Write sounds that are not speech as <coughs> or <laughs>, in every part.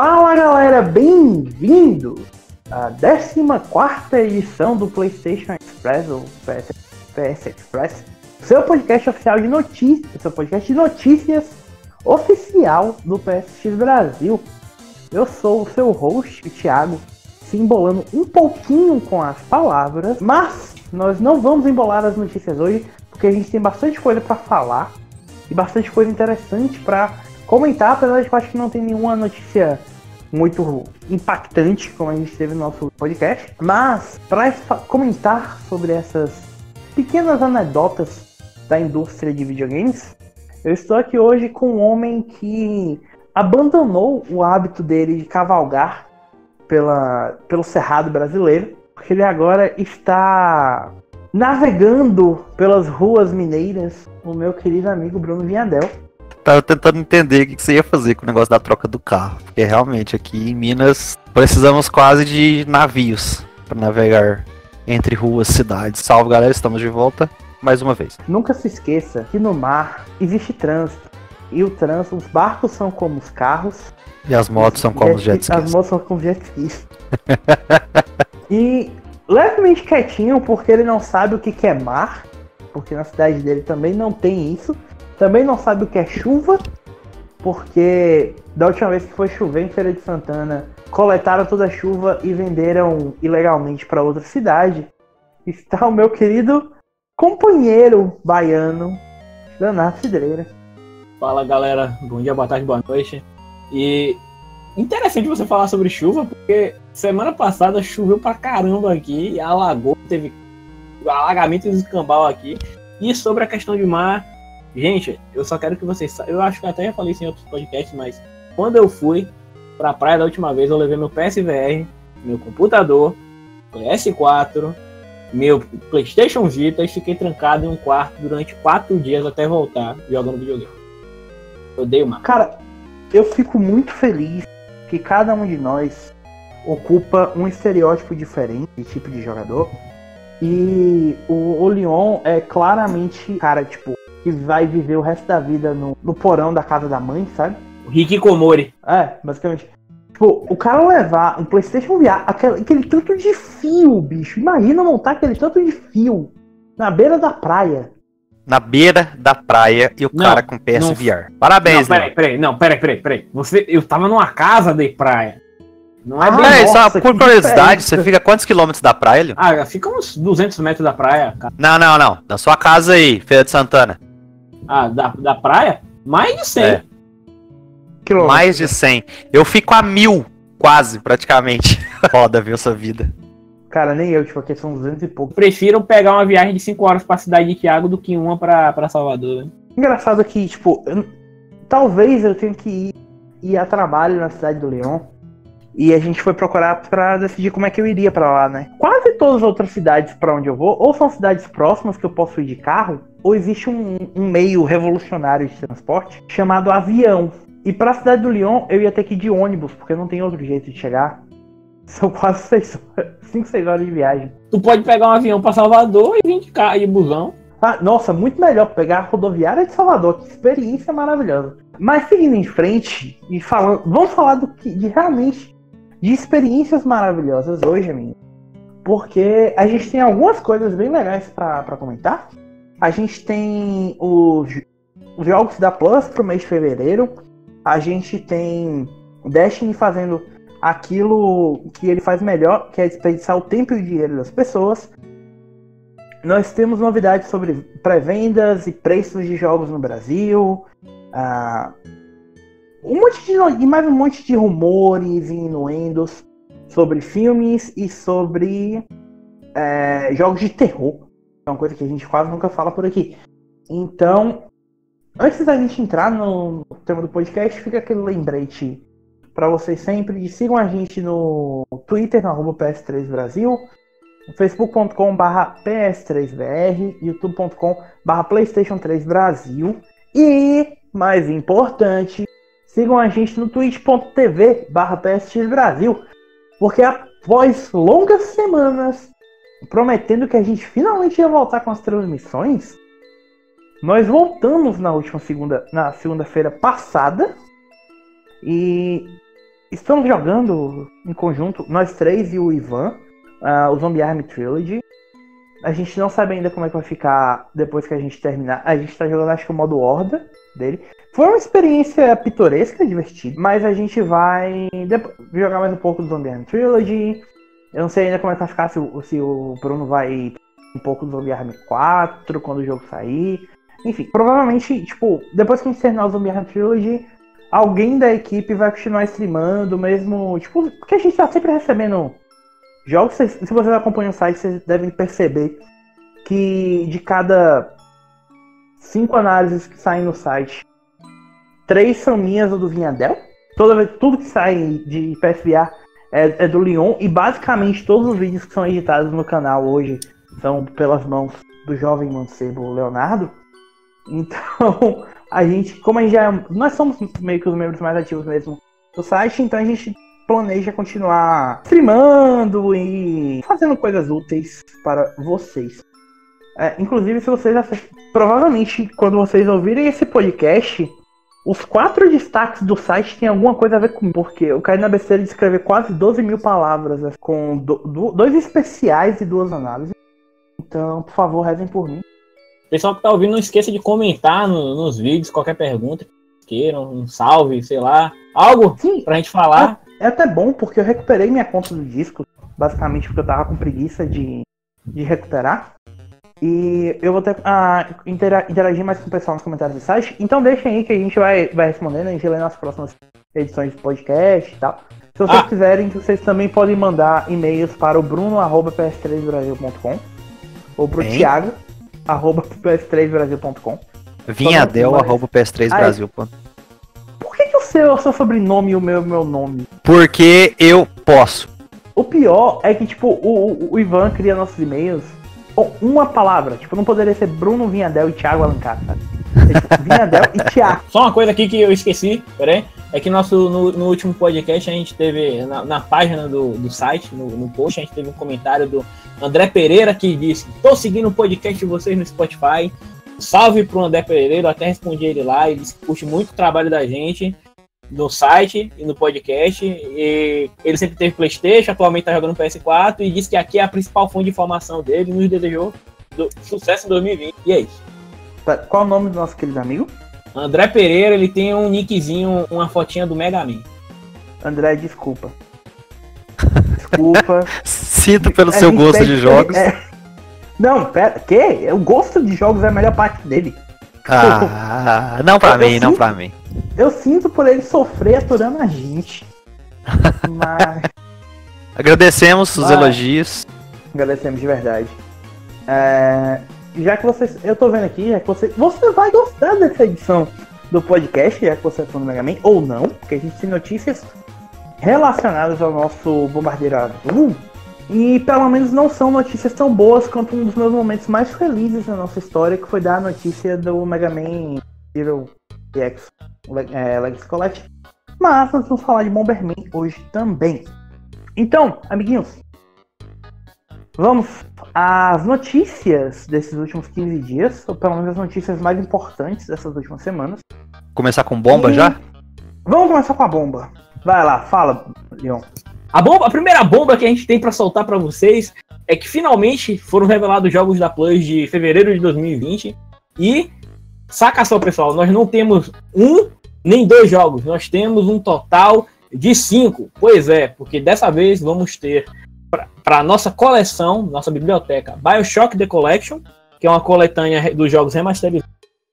Fala galera, bem-vindos à 14 edição do PlayStation Express, ou PS, PS Express, seu podcast oficial de notícias, seu podcast de notícias oficial do PSX Brasil. Eu sou o seu host, o Thiago, se embolando um pouquinho com as palavras, mas nós não vamos embolar as notícias hoje, porque a gente tem bastante coisa para falar e bastante coisa interessante para comentar, apesar de que eu acho que não tem nenhuma notícia muito impactante como a gente teve no nosso podcast. Mas para comentar sobre essas pequenas anedotas da indústria de videogames, eu estou aqui hoje com um homem que abandonou o hábito dele de cavalgar pela, pelo cerrado brasileiro, porque ele agora está navegando pelas ruas mineiras, o meu querido amigo Bruno Vinhadel tava tentando entender o que você ia fazer com o negócio da troca do carro. Porque realmente aqui em Minas precisamos quase de navios para navegar entre ruas, cidades. Salve galera, estamos de volta mais uma vez. Nunca se esqueça que no mar existe trânsito. E o trânsito, os barcos são como os carros. E as motos são como os jet skis. As motos são como jet skis. <laughs> e levemente quietinho, porque ele não sabe o que é mar. Porque na cidade dele também não tem isso. Também não sabe o que é chuva, porque da última vez que foi chover em Feira de Santana, coletaram toda a chuva e venderam ilegalmente para outra cidade. Está o meu querido companheiro baiano, Leonardo Cidreira. Fala galera, bom dia, boa tarde, boa noite. E interessante você falar sobre chuva, porque semana passada choveu pra caramba aqui, alagou, teve alagamento e escambau aqui. E sobre a questão de mar, Gente, eu só quero que vocês saibam. Eu acho que até já falei isso em outros podcasts, mas quando eu fui pra praia da última vez, eu levei meu PSVR, meu computador, PS4, meu PlayStation Vita e fiquei trancado em um quarto durante quatro dias até voltar jogando videogame. Eu dei uma. Cara, eu fico muito feliz que cada um de nós ocupa um estereótipo diferente de tipo de jogador. E o, Leon é claramente, cara, tipo, que vai viver o resto da vida no, no porão da casa da mãe, sabe? O Rick Komori. É, basicamente. Tipo, o cara levar um PlayStation VR, aquele, aquele tanto de fio, bicho. Imagina montar aquele tanto de fio na beira da praia. Na beira da praia e o não, cara com PSVR. Parabéns, não, peraí, peraí, não, peraí, peraí, peraí. Você, eu tava numa casa de praia. Não é ah, bem é, nossa, só por curiosidade, você fica quantos quilômetros da praia, Leon? Ah, fica uns 200 metros da praia. Cara. Não, não, não. Da sua casa aí, Feira de Santana. Ah, da, da praia? Mais de 100. É. Mais de 100. Eu fico a mil, quase, praticamente. <laughs> Roda, viu, sua vida. Cara, nem eu, tipo, aqui são 200 e pouco. Prefiro pegar uma viagem de 5 horas pra cidade de Thiago do que uma pra, pra Salvador, né? Engraçado que, tipo, eu, talvez eu tenha que ir, ir a trabalho na cidade do Leão. E a gente foi procurar para decidir como é que eu iria para lá, né? Quase todas as outras cidades para onde eu vou, ou são cidades próximas que eu posso ir de carro, ou existe um, um meio revolucionário de transporte chamado avião. E para a cidade do Lyon eu ia ter que ir de ônibus, porque não tem outro jeito de chegar. <laughs> São quase 5, 6 horas de viagem. Tu pode pegar um avião para Salvador e vir de carro e busão. Ah, nossa, muito melhor pegar a rodoviária de Salvador, que experiência maravilhosa. Mas seguindo em frente e falando, vamos falar do que de realmente de experiências maravilhosas hoje, amigo. Porque a gente tem algumas coisas bem legais para comentar. A gente tem os, os jogos da Plus pro mês de fevereiro. A gente tem Destiny fazendo aquilo que ele faz melhor, que é desperdiçar o tempo e o dinheiro das pessoas. Nós temos novidades sobre pré-vendas e preços de jogos no Brasil. Ah, um monte de e mais um monte de rumores e inuendos sobre filmes e sobre é, jogos de terror. É uma coisa que a gente quase nunca fala por aqui. Então, antes da gente entrar no tema do podcast, fica aquele lembrete para vocês sempre sigam a gente no Twitter, no PS3Brasil, facebook.com.br PS3BR, youtube.com.br PlayStation 3 Brasil e, mais importante, sigam a gente no twitch.tv barra Brasil, porque após longas semanas prometendo que a gente finalmente ia voltar com as transmissões, nós voltamos na última segunda, na segunda-feira passada e estamos jogando em conjunto, nós três e o Ivan, uh, o Zombie Army Trilogy. A gente não sabe ainda como é que vai ficar depois que a gente terminar. A gente tá jogando, acho que o modo Horda dele. Foi uma experiência pitoresca, divertida, mas a gente vai jogar mais um pouco do Zombie Army Trilogy. Eu não sei ainda como é que vai ficar, se, se o Bruno vai um pouco do Zombie Army 4 quando o jogo sair. Enfim, provavelmente, tipo, depois que a gente terminar o Zombie Army Trilogy, alguém da equipe vai continuar streamando, mesmo. Tipo, porque a gente tá sempre recebendo jogos. Se vocês acompanham o site, vocês devem perceber que de cada cinco análises que saem no site, três são minhas ou do Vinhadel. Toda vez, tudo que sai de PSVR é, é do Leon. E basicamente todos os vídeos que são editados no canal hoje são pelas mãos do jovem mancebo Leonardo. Então, <laughs> a gente, como a gente já. É, nós somos meio que os membros mais ativos mesmo do site, então a gente planeja continuar streamando e fazendo coisas úteis para vocês. É, inclusive, se vocês provavelmente quando vocês ouvirem esse podcast, os quatro destaques do site têm alguma coisa a ver com porque eu caí na besteira de escrever quase 12 mil palavras né, com do, do, dois especiais e duas análises. Então, por favor, rezem por mim. Pessoal que tá ouvindo, não esqueça de comentar no, nos vídeos qualquer pergunta que queiram, um salve, sei lá, algo Sim, pra gente falar. É, é, até bom, porque eu recuperei minha conta do disco, basicamente porque eu tava com preguiça de, de recuperar. E eu vou ter a interagir mais com o pessoal nos comentários do site. Então deixem aí que a gente vai, vai respondendo, a gente lê nas próximas edições de podcast e tal. Se vocês ah. quiserem, vocês também podem mandar e-mails para o bruno.ps3brasil.com ou para o Thiago arroba ps3brasil.com. Vinhadel, arroba ps3brasil.com. Por que, que o seu o seu sobrenome e o meu meu nome? Porque eu posso. O pior é que, tipo, o, o Ivan cria nossos e-mails uma palavra. Tipo, não poderia ser Bruno Vinhadel e Thiago Alencar, sabe? É, tipo, <laughs> Vinhadel e Thiago. Só uma coisa aqui que eu esqueci, peraí. É que nosso, no, no último podcast a gente teve, na, na página do, do site, no, no post, a gente teve um comentário do André Pereira que disse: Tô seguindo o podcast de vocês no Spotify. Salve pro André Pereira, eu até respondi ele lá. Ele curte muito o trabalho da gente no site e no podcast. E ele sempre teve PlayStation, atualmente tá jogando PS4 e disse que aqui é a principal fonte de informação dele. Nos desejou do, sucesso em 2020. E é isso. Qual o nome do nosso querido amigo? André Pereira, ele tem um nickzinho, uma fotinha do Mega Man. André, desculpa. Desculpa. <laughs> Sinto pelo seu gosto de jogos. É... Não, pera, que? O gosto de jogos é a melhor parte dele. Ah, não pra eu, mim, eu não sinto, pra mim. Eu sinto por ele sofrer aturando a gente. <laughs> Mas. Agradecemos os elogios. Agradecemos de verdade. É, já que vocês. Eu tô vendo aqui, já que você. Você vai gostar dessa edição do podcast, já que você é fã do Mega Man, ou não, porque a gente tem notícias relacionadas ao nosso bombardeiro azul. E pelo menos não são notícias tão boas quanto um dos meus momentos mais felizes na nossa história, que foi dar a notícia do Mega Man Zero X é, Legacy Collection. Mas nós vamos falar de Bomberman hoje também. Então, amiguinhos, vamos às notícias desses últimos 15 dias, ou pelo menos as notícias mais importantes dessas últimas semanas. Começar com bomba e... já? Vamos começar com a bomba. Vai lá, fala, Leon. A, bomba, a primeira bomba que a gente tem para soltar para vocês é que finalmente foram revelados jogos da Plus de fevereiro de 2020. E, saca só, pessoal, nós não temos um nem dois jogos, nós temos um total de cinco. Pois é, porque dessa vez vamos ter para nossa coleção, nossa biblioteca, Bioshock The Collection, que é uma coletânea dos jogos remasterizados,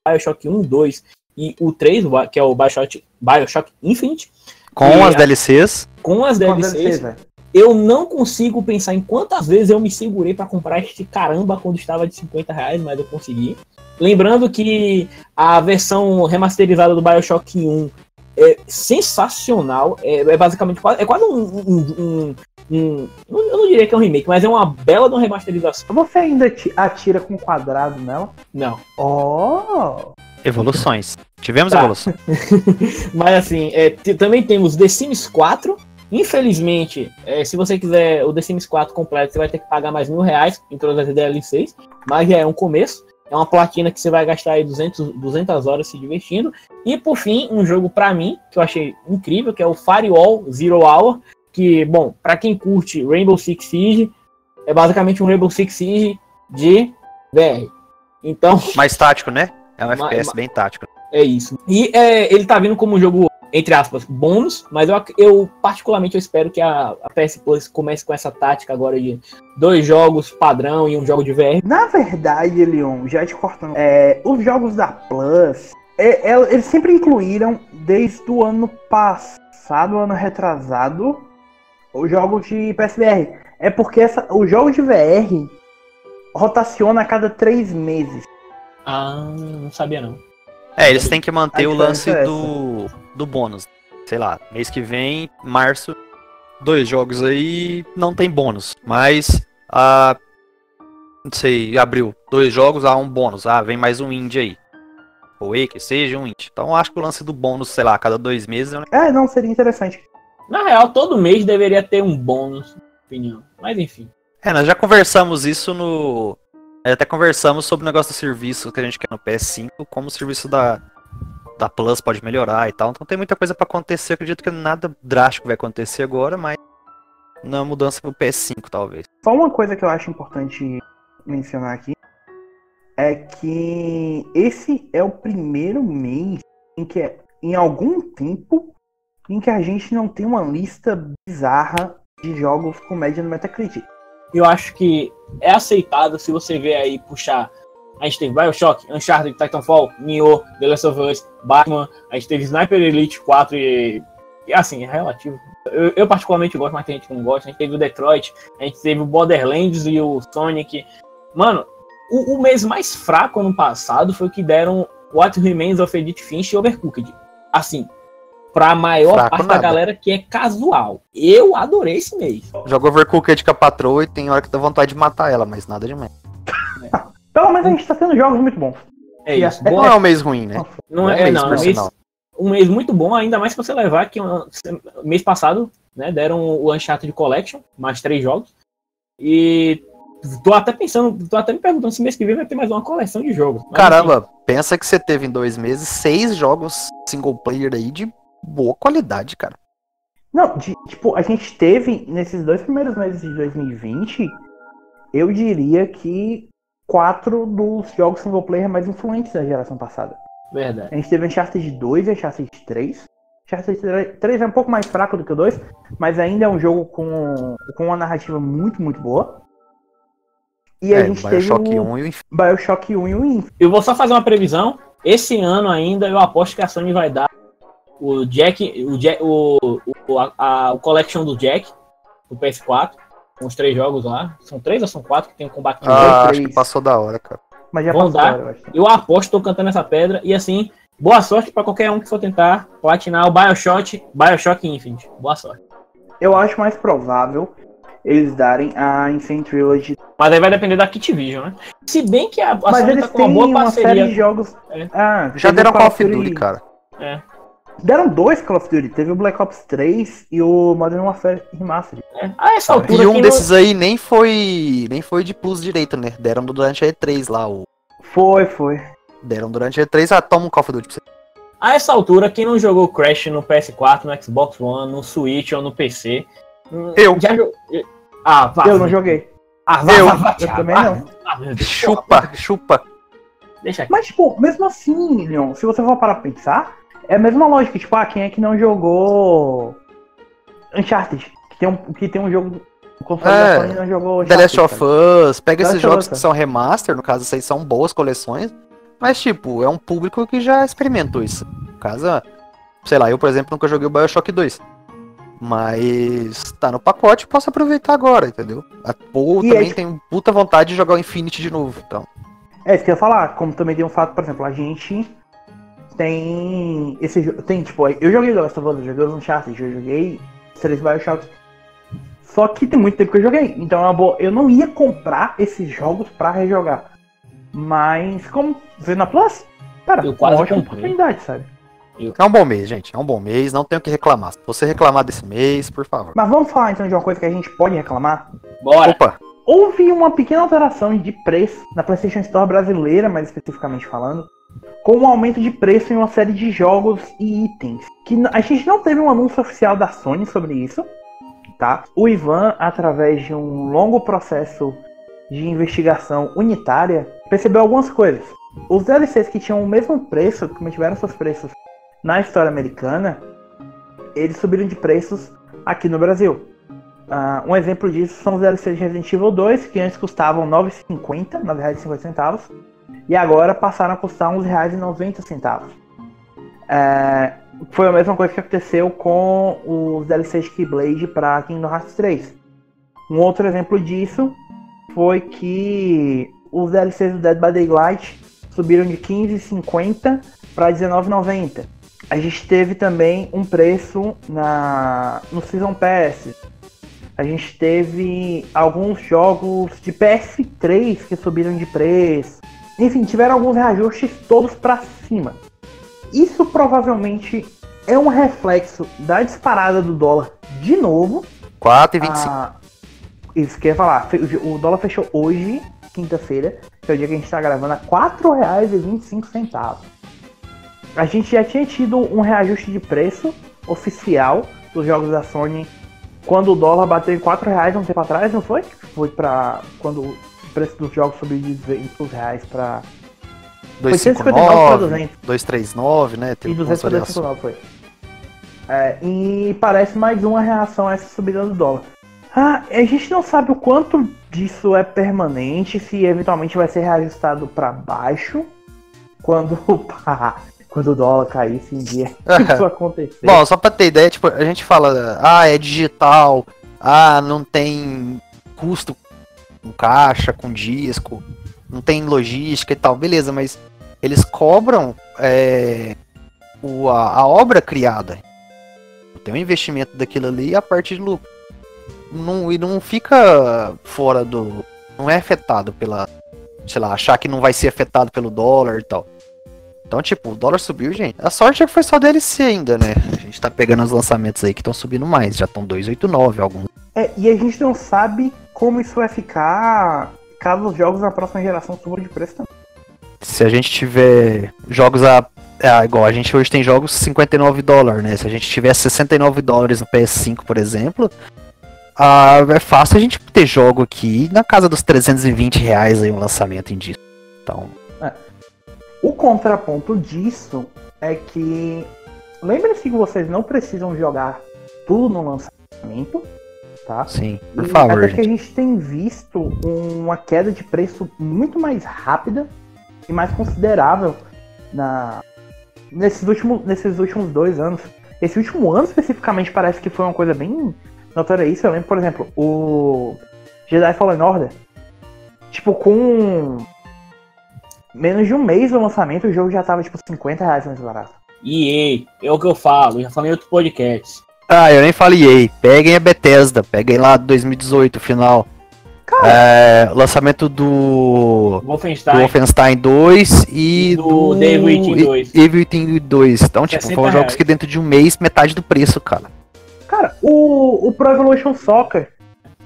Bioshock 1, 2 e o 3, que é o Bioshock, Bioshock Infinite. Com as DLCs. Com as DLCs. Com DLCs eu não consigo pensar em quantas vezes eu me segurei para comprar este caramba quando estava de 50 reais, mas eu consegui. Lembrando que a versão remasterizada do Bioshock 1 é sensacional. É, é basicamente quase, é quase um, um, um, um, Eu não diria que é um remake, mas é uma bela de uma remasterização. Você ainda atira com quadrado nela? Não. Oh! Evoluções. Tivemos tá. evolução. <laughs> mas assim, é, também temos The Sims 4. Infelizmente, é, se você quiser o The Sims 4 completo, você vai ter que pagar mais mil reais em todas as DLCs, mas já é um começo. É uma platina que você vai gastar aí 200, 200 horas se divertindo. E por fim, um jogo pra mim, que eu achei incrível, que é o Firewall Zero Hour. Que, bom, pra quem curte Rainbow Six Siege, é basicamente um Rainbow Six Siege de VR. Então, Mais tático, né? É um Ma- FPS ma- bem tático. é isso. E é, ele tá vindo como um jogo, entre aspas, bônus, mas eu, eu particularmente eu espero que a, a PS Plus comece com essa tática agora de dois jogos padrão e um jogo de VR. Na verdade, Leon, já te cortando, é, os jogos da Plus, é, é, eles sempre incluíram, desde o ano passado, ano retrasado, os jogos de PSVR. É porque essa, os jogos de VR rotaciona a cada três meses. Ah, não sabia não. É, eles têm que manter A o lance é do, do bônus. Sei lá, mês que vem, março, dois jogos aí, não tem bônus. Mas, ah, não sei, abril, dois jogos, há um bônus. Ah, vem mais um indie aí. Ou E, que seja um indie. Então acho que o lance do bônus, sei lá, a cada dois meses é não, seria interessante. Na real, todo mês deveria ter um bônus, na minha opinião. Mas enfim. É, nós já conversamos isso no. É, Até conversamos sobre o negócio do serviço que a gente quer no PS5, como o serviço da, da Plus pode melhorar e tal. Então tem muita coisa pra acontecer. Eu acredito que nada drástico vai acontecer agora, mas na mudança pro PS5, talvez. Só uma coisa que eu acho importante mencionar aqui é que esse é o primeiro mês em que, em algum tempo, em que a gente não tem uma lista bizarra de jogos com média no Metacritic. Eu acho que é aceitável se você ver aí puxar. A gente teve Bioshock, Uncharted, Titanfall, Nioh, The Last of Us, Batman, a gente teve Sniper Elite 4 e. e assim, é relativo. Eu, eu particularmente gosto, mas tem gente que não gosta. A gente teve o Detroit, a gente teve o Borderlands e o Sonic. Mano, o, o mês mais fraco ano passado foi o que deram What Remains of Edith Finch e Overcooked. Assim, pra maior Fraco parte da nada. galera que é casual. Eu adorei esse mês. Joga Overcooked com a patroa e tem hora que dá vontade de matar ela, mas nada demais. <laughs> Pelo menos a gente tá tendo jogos muito bons. É isso. a- Bom, Não é um mês ruim, né? Não é, Bom mês, não, é um mês, um mês muito bom, ainda mais se você levar que um- mês passado, né, deram o Uncharted Collection, mais três jogos. E tô até pensando, tô até me perguntando se mês que vem vai ter mais uma coleção de jogos. Mas, Caramba, pensa que você teve em dois meses seis jogos single player aí de boa qualidade, cara. Não, de- tipo, a gente teve nesses dois primeiros meses de 2020, eu diria que quatro dos jogos single player mais influentes da geração passada. Verdade. A gente teve Uncharted 2 e Uncharted 3. Uncharted 3 é um pouco mais fraco do que o 2, mas ainda é um jogo com, com uma narrativa muito, muito boa. E a É, gente Bioshock teve o 1 e o Inf- Bioshock 1 e o Infinite. Eu vou só fazer uma previsão. Esse ano ainda eu aposto que a Sony vai dar o Jack, o, Jack, o, o, a, a- o Collection do Jack, do PS4, com os três jogos lá. São três ou são quatro que tem o combate com Ah, três. acho que passou da hora, cara. Mas já Vão passou dar. agora, eu acho. Eu aposto, tô cantando essa pedra. E assim, boa sorte pra qualquer um que for tentar platinar o Bioshock, Bioshock Infinite. Boa sorte. Eu acho mais provável eles darem a Insane Trilogy. Mas aí vai depender da Kit Vision, né? Se bem que a, a Mas Sony eles tá com uma têm boa uma série de parceria. jogos. É. Ah, Já deram Call of Duty, cara. Deram dois Call of Duty. Teve o Black Ops 3 e o Modern Warfare Remastered. É. A essa altura, E um desses aí nem foi nem foi de plus direito, né? Deram durante a E3 lá. O... Foi, foi. Deram durante a E3, ah, toma um Call of Duty pra você. a essa altura, quem não jogou Crash no PS4, no Xbox One, no Switch ou no PC. Eu. Já jogou. Ah, vá. Eu não joguei. Ah, vá, Eu. vá, vá, Eu também não. Ah. Chupa, chupa. Deixa aqui. Mas, tipo, mesmo assim, Leon, se você for parar pra pensar, é a mesma lógica. Tipo, ah, quem é que não jogou Uncharted? Que tem um, que tem um jogo. O console É. da Sony não jogou The Last of? Us, pega The esses jogos que são remaster, no caso, esses aí são boas coleções. Mas, tipo, é um público que já experimentou isso. No caso, sei lá, eu, por exemplo, nunca joguei o Bioshock 2. Mas tá no pacote, posso aproveitar agora, entendeu? E também é- tem puta vontade de jogar o Infinity de novo. Então, É, isso que eu ia falar. Como também tem um fato, por exemplo, a gente tem. Esse Tem, tipo, eu joguei The Last of Us, eu joguei os Uncharted, eu joguei três Bioshocks. Só que tem muito tempo que eu joguei. Então é uma boa. Eu não ia comprar esses jogos pra rejogar. Mas como vê na Plus, cara, Eu uma quase ótima comprei. oportunidade, sabe? é um bom mês, gente. É um bom mês, não tenho o que reclamar. Se você reclamar desse mês, por favor. Mas vamos falar então de uma coisa que a gente pode reclamar. Bora. Opa, houve uma pequena alteração de preço na PlayStation Store brasileira, mais especificamente falando, com um aumento de preço em uma série de jogos e itens. Que a gente não teve um anúncio oficial da Sony sobre isso, tá? O Ivan, através de um longo processo de investigação unitária, percebeu algumas coisas. Os DLCs que tinham o mesmo preço, que mantiveram seus preços na história americana, eles subiram de preços aqui no Brasil. Uh, um exemplo disso são os DLCs de Resident Evil 2, que antes custavam R$ 9,50, R$ 9,50, e agora passaram a custar R$ 11,90. É, foi a mesma coisa que aconteceu com os DLCs de Keyblade para Kingdom Hearts 3. Um outro exemplo disso foi que os DLCs do Dead by Daylight subiram de 15,50 para 19,90. A gente teve também um preço na no Season Pass. A gente teve alguns jogos de PS3 que subiram de preço. Enfim, tiveram alguns reajustes todos para cima. Isso provavelmente é um reflexo da disparada do dólar de novo. 4,25. Ah, isso que eu ia falar. O dólar fechou hoje, quinta-feira, que é o dia que a gente está gravando, a R$ 4,25. A gente já tinha tido um reajuste de preço oficial dos jogos da Sony quando o dólar bateu em 4 reais um tempo atrás, não foi? Foi para quando preço dos jogos subiu de 200 reais para 259, 239, né? Teve e 259 foi. É, e parece mais uma reação a essa subida do dólar. Ah, a gente não sabe o quanto disso é permanente, se eventualmente vai ser reajustado para baixo quando, <laughs> quando o dólar cair, se um dia <laughs> isso acontecer. Bom, só para ter ideia, tipo, a gente fala, ah, é digital, ah, não tem custo com caixa, com disco, não tem logística e tal, beleza, mas eles cobram é, o, a, a obra criada. Tem um investimento daquilo ali e a parte de lucro não, e não fica fora do. Não é afetado pela. Sei lá, achar que não vai ser afetado pelo dólar e tal. Então, tipo, o dólar subiu, gente. A sorte é que foi só DLC ainda, né? A gente tá pegando os lançamentos aí que estão subindo mais. Já estão 289 alguns. É, e a gente não sabe como isso vai ficar caso os jogos da próxima geração subam de preço também. Se a gente tiver jogos a. É, igual a gente hoje tem jogos 59 dólares, né? Se a gente tiver 69 dólares no PS5, por exemplo, ah, é fácil a gente ter jogo aqui na casa dos 320 reais aí um lançamento em disco. Então. O contraponto disso é que lembre-se que vocês não precisam jogar tudo no lançamento, tá? Sim, por e favor. Até que a gente tem visto uma queda de preço muito mais rápida e mais considerável na nesses últimos, nesses últimos dois anos. Esse último ano especificamente parece que foi uma coisa bem notória isso, eu lembro, por exemplo, o Jedi Fallen Order. Tipo, com menos de um mês do lançamento, o jogo já tava, tipo, 50 reais mais barato. EA, é o que eu falo, já falei em outro podcast. Ah, eu nem falei EA. Peguem a Bethesda, peguem lá 2018, final. Cara, é, lançamento do Wolfenstein, do Wolfenstein 2 e do, do Evil Within 2. Evil Within 2. Então, tipo, foram jogos que dentro de um mês, metade do preço, cara. Cara, o, o Pro Evolution Soccer.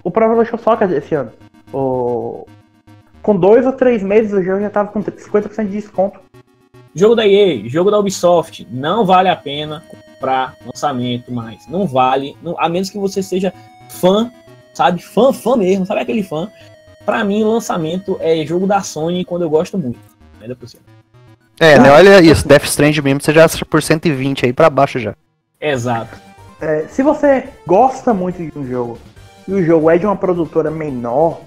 O Pro Evolution Soccer desse ano. O, com dois ou três meses o jogo já tava com 50% de desconto. Jogo da EA, jogo da Ubisoft, não vale a pena comprar lançamento mais. Não vale, não, a menos que você seja fã, sabe? Fã, fã mesmo, sabe aquele fã? Pra mim, lançamento é jogo da Sony quando eu gosto muito. Ainda por cima. É, né? Olha isso, Death Stranding mesmo, você já acha por 120 aí pra baixo já. Exato. É, se você gosta muito de um jogo e o jogo é de uma produtora menor,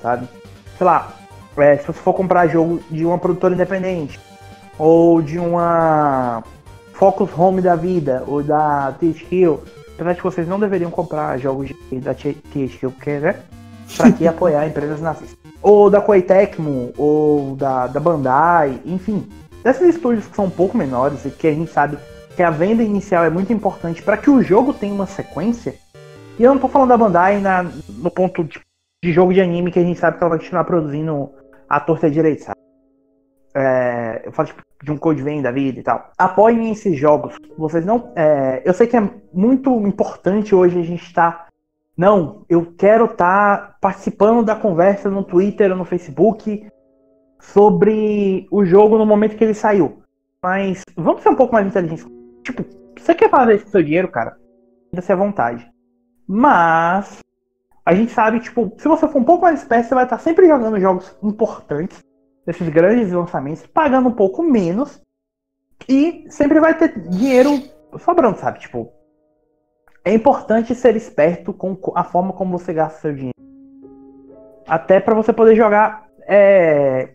sabe? Sei lá, é, se você for comprar jogo de uma produtora independente ou de uma Focus Home da vida ou da THQ, apesar de que vocês não deveriam comprar jogos de, da THQ, porque, né? Pra que apoiar empresas nazistas. Ou da Koei Tecmo, ou da, da Bandai, enfim. Desses estúdios que são um pouco menores e que a gente sabe que a venda inicial é muito importante para que o jogo tenha uma sequência. E eu não tô falando da Bandai na, no ponto de, de, jogo de anime que a gente sabe que ela vai continuar produzindo a torta direito, sabe? É, eu falo tipo, de um Code Vein da vida e tal. Apoiem esses jogos. Vocês não. É, eu sei que é muito importante hoje a gente estar tá Não, eu quero estar participando da conversa no Twitter ou no Facebook sobre o jogo no momento que ele saiu. Mas vamos ser um pouco mais inteligentes. Tipo, você quer fazer isso com seu dinheiro, cara? Ainda-se à vontade. Mas a gente sabe, tipo, se você for um pouco mais esperto, você vai estar sempre jogando jogos importantes, desses grandes lançamentos, pagando um pouco menos e sempre vai ter dinheiro sobrando, sabe? Tipo, é importante ser esperto com a forma como você gasta seu dinheiro. Até para você poder jogar. É...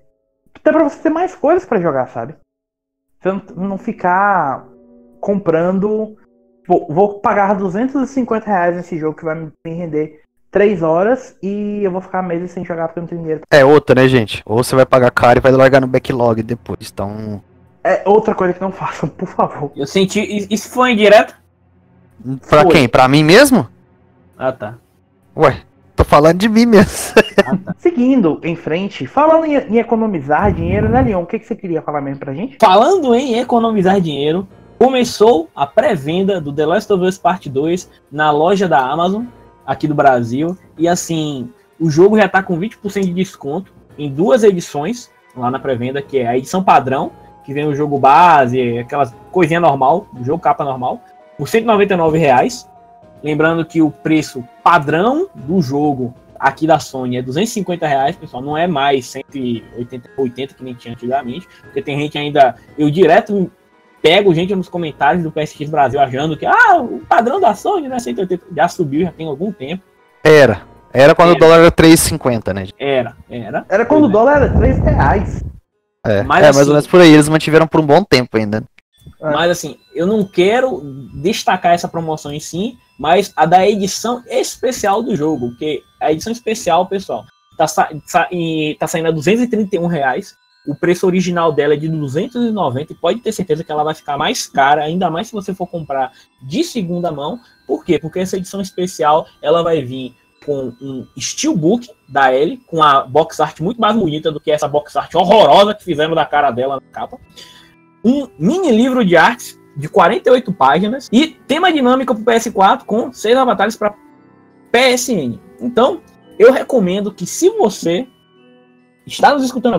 Até pra você ter mais coisas para jogar, sabe? Você não ficar comprando. Vou, vou pagar 250 reais nesse jogo que vai me render 3 horas e eu vou ficar meses sem jogar porque eu não tenho dinheiro. É outra, né, gente? Ou você vai pagar caro e vai largar no backlog depois. Então. É outra coisa que não <laughs> façam, por favor. Eu senti. Isso foi indireto? Pra Foi. quem? Pra mim mesmo? Ah, tá. Ué, tô falando de mim mesmo. <laughs> Ah, tá. Seguindo em frente, falando em, em economizar dinheiro, né, Leon? O que, que você queria falar mesmo pra gente? Falando em economizar dinheiro, começou a pré-venda do The Last of Us Part 2 na loja da Amazon, aqui do Brasil. E assim, o jogo já tá com 20% de desconto em duas edições lá na pré-venda, que é a edição padrão, que vem o jogo base, aquelas coisinha normal, do jogo capa normal, por 199 reais. Lembrando que o preço padrão do jogo aqui da Sony é 250 reais, pessoal, não é mais 180 80 que nem tinha antigamente, porque tem gente ainda, eu direto pego gente nos comentários do PSX Brasil achando que ah, o padrão da Sony não é 180, já subiu, já tem algum tempo. Era. Era quando Era. o dólar era 3,50, né? gente? Era, era. Era quando o é. dólar era 3 reais. É, Mas é mais assim- ou menos por aí. Eles mantiveram por um bom tempo ainda. É. Mas assim, eu não quero destacar essa promoção em si, mas a da edição especial do jogo, porque a edição especial, pessoal, tá, sa sa e tá saindo a 231 reais. O preço original dela é de 290 e pode ter certeza que ela vai ficar mais cara, ainda mais se você for comprar de segunda mão. Por quê? Porque essa edição especial ela vai vir com um steelbook da Ellie, com a box art muito mais bonita do que essa box art horrorosa que fizemos da cara dela na capa. Um mini livro de artes de 48 páginas e tema dinâmico para PS4 com seis avatares para PSN. Então, eu recomendo que se você está nos escutando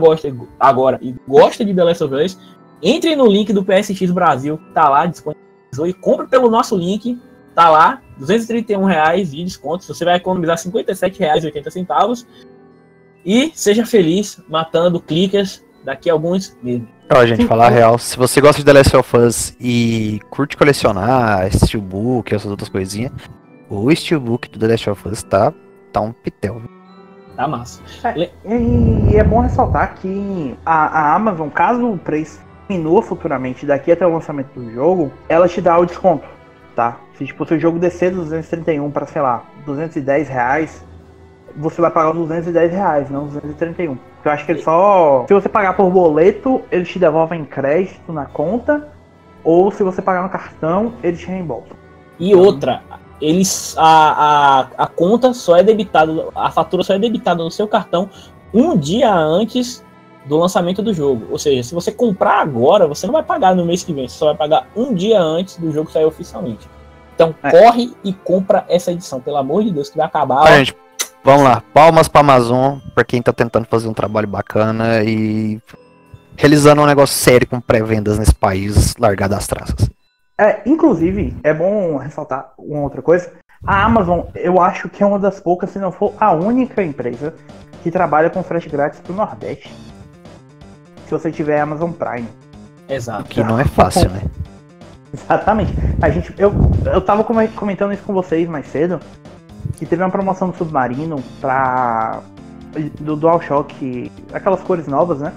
agora, e gosta de The Last of Us, entre no link do PSX Brasil, tá lá disponibilizou e compre pelo nosso link, tá lá, 231 reais de desconto, você vai economizar R$ 57,80 e seja feliz matando clickers daqui a alguns meses. Ó, gente, falar real, se você gosta de The Last of Us e curte colecionar, Steelbook, essas outras coisinhas, o Steelbook do The Last of Us tá, tá um pitel. Tá massa. E é bom ressaltar que a, a Amazon, caso o preço diminua futuramente daqui até o lançamento do jogo, ela te dá o desconto, tá? Se tipo, se o jogo descer dos 231 para, sei lá, 210 reais, você vai pagar os 210 reais, não os 231. Porque eu acho que ele só. Se você pagar por boleto, eles te devolvem crédito na conta. Ou se você pagar no cartão, eles te reembolsam. E outra, eles a, a, a conta só é debitada, a fatura só é debitada no seu cartão um dia antes do lançamento do jogo. Ou seja, se você comprar agora, você não vai pagar no mês que vem, você só vai pagar um dia antes do jogo sair oficialmente. Então É. corre e compra essa edição, pelo amor de Deus, que vai acabar. Gente, vamos lá. Palmas pra Amazon, pra quem tá tentando fazer um trabalho bacana e realizando um negócio sério com pré-vendas nesse país largado das traças. É, inclusive, é bom ressaltar uma outra coisa. A Amazon, eu acho que é uma das poucas, se não for a única empresa que trabalha com frete grátis pro Nordeste. Se você tiver Amazon Prime. Exato. Que não é fácil, né? Exatamente. A gente, eu, eu tava come- comentando isso com vocês mais cedo. Que teve uma promoção do Submarino pra. do DualShock, aquelas cores novas, né?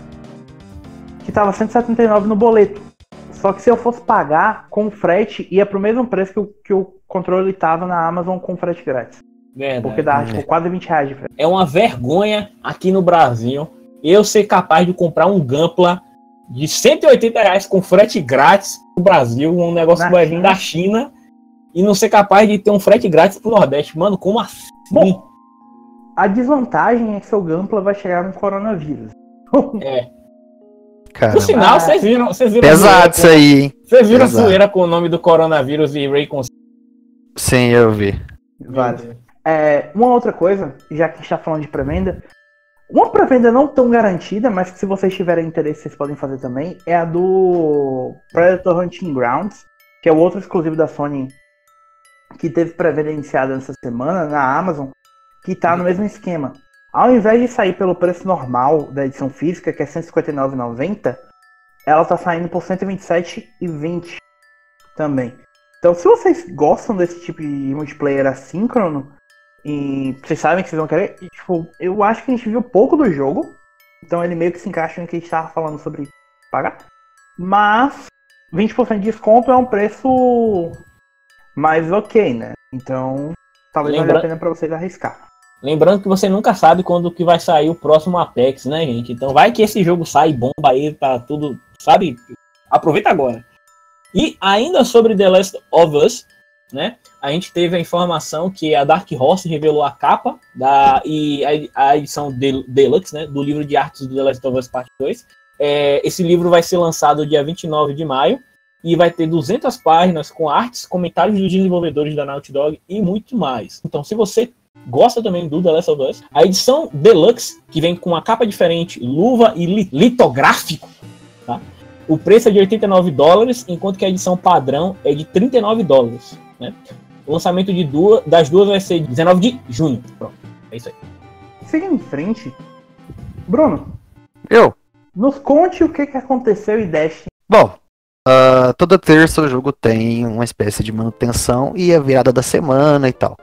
Que tava 179 no boleto. Só que se eu fosse pagar com frete, ia pro mesmo preço que o, que o controle tava na Amazon com frete grátis. Verdade. Porque dá, É. tipo, quase 20 reais de frete. É uma vergonha aqui no Brasil eu ser capaz de comprar um Gampla de 180 reais com frete grátis no Brasil, um negócio Na que vai vir da China, e não ser capaz de ter um frete grátis pro Nordeste. Mano, como assim? Bom, A desvantagem é que seu Gampla vai chegar no coronavírus. é. <laughs> Cara, Por sinal, Ah. vocês viram, vocês viram, pesado isso zoeira aí, hein? com- vocês viram a Pesado. zoeira com o nome do coronavírus e Ray Con... Sim, eu vi. Vários. É, uma outra coisa, já que a gente tá falando de pré-venda, uma pré-venda não tão garantida, mas que se vocês tiverem interesse, vocês podem fazer também, é a do Predator Hunting Grounds, que é o outro exclusivo da Sony que teve pré-venda iniciada nessa semana na Amazon, que tá no mesmo esquema. Ao invés de sair pelo preço normal da edição física, que é R$ 159,90, ela tá saindo por R$ 127,20 também. Então, se vocês gostam desse tipo de multiplayer assíncrono, e vocês sabem que vocês vão querer, e, tipo, eu acho que a gente viu pouco do jogo, então ele meio que se encaixa no que a gente tava falando sobre pagar. Mas 20% de desconto é um preço mais ok, né? Então, talvez Lembra... valha a pena pra vocês arriscar. Lembrando que você nunca sabe quando que vai sair o próximo Apex, né, gente? Então vai que esse jogo sai bomba aí para tudo, sabe? Aproveita agora. E ainda sobre The Last of Us, né? A gente teve a informação que a Dark Horse revelou a capa da e a, a edição Deluxe, né, do livro de artes do The Last of Us Part 2. É, esse livro vai ser lançado dia 29 de maio e vai ter 200 páginas com artes, comentários dos desenvolvedores da Naughty Dog e muito mais. Então, se você gosta também do The Last of Us, a edição Deluxe, que vem com uma capa diferente, luva e li litográfico, tá? O preço é de 89 dólares, enquanto que a edição padrão é de 39 dólares. Né? O lançamento de duas, das duas vai ser 19 de junho. Pronto, é isso aí. Seguindo em frente, Bruno, Eu? nos conte o que, que aconteceu em Destiny. Bom, uh, toda terça o jogo tem uma espécie de manutenção e a virada da semana e tal.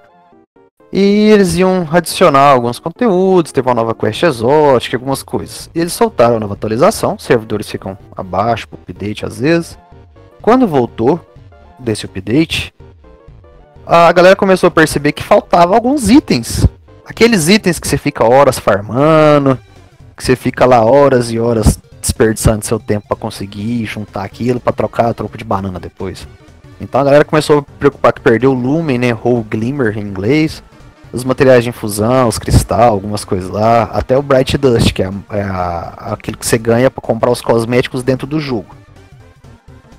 E eles iam adicionar alguns conteúdos, teve uma nova quest exótica, algumas coisas. E eles soltaram a nova atualização, servidores ficam abaixo update às vezes. Quando voltou desse update, a galera começou a perceber que faltava alguns itens. Aqueles itens que você fica horas farmando, que você fica lá horas e horas desperdiçando seu tempo para conseguir juntar aquilo para trocar a troco de banana depois. Então a galera começou a preocupar que perdeu o Lumen, né, ou Glimmer em inglês, os materiais de infusão, os cristal, algumas coisas lá, até o Bright Dust, que é, é a, aquilo que você ganha para comprar os cosméticos dentro do jogo.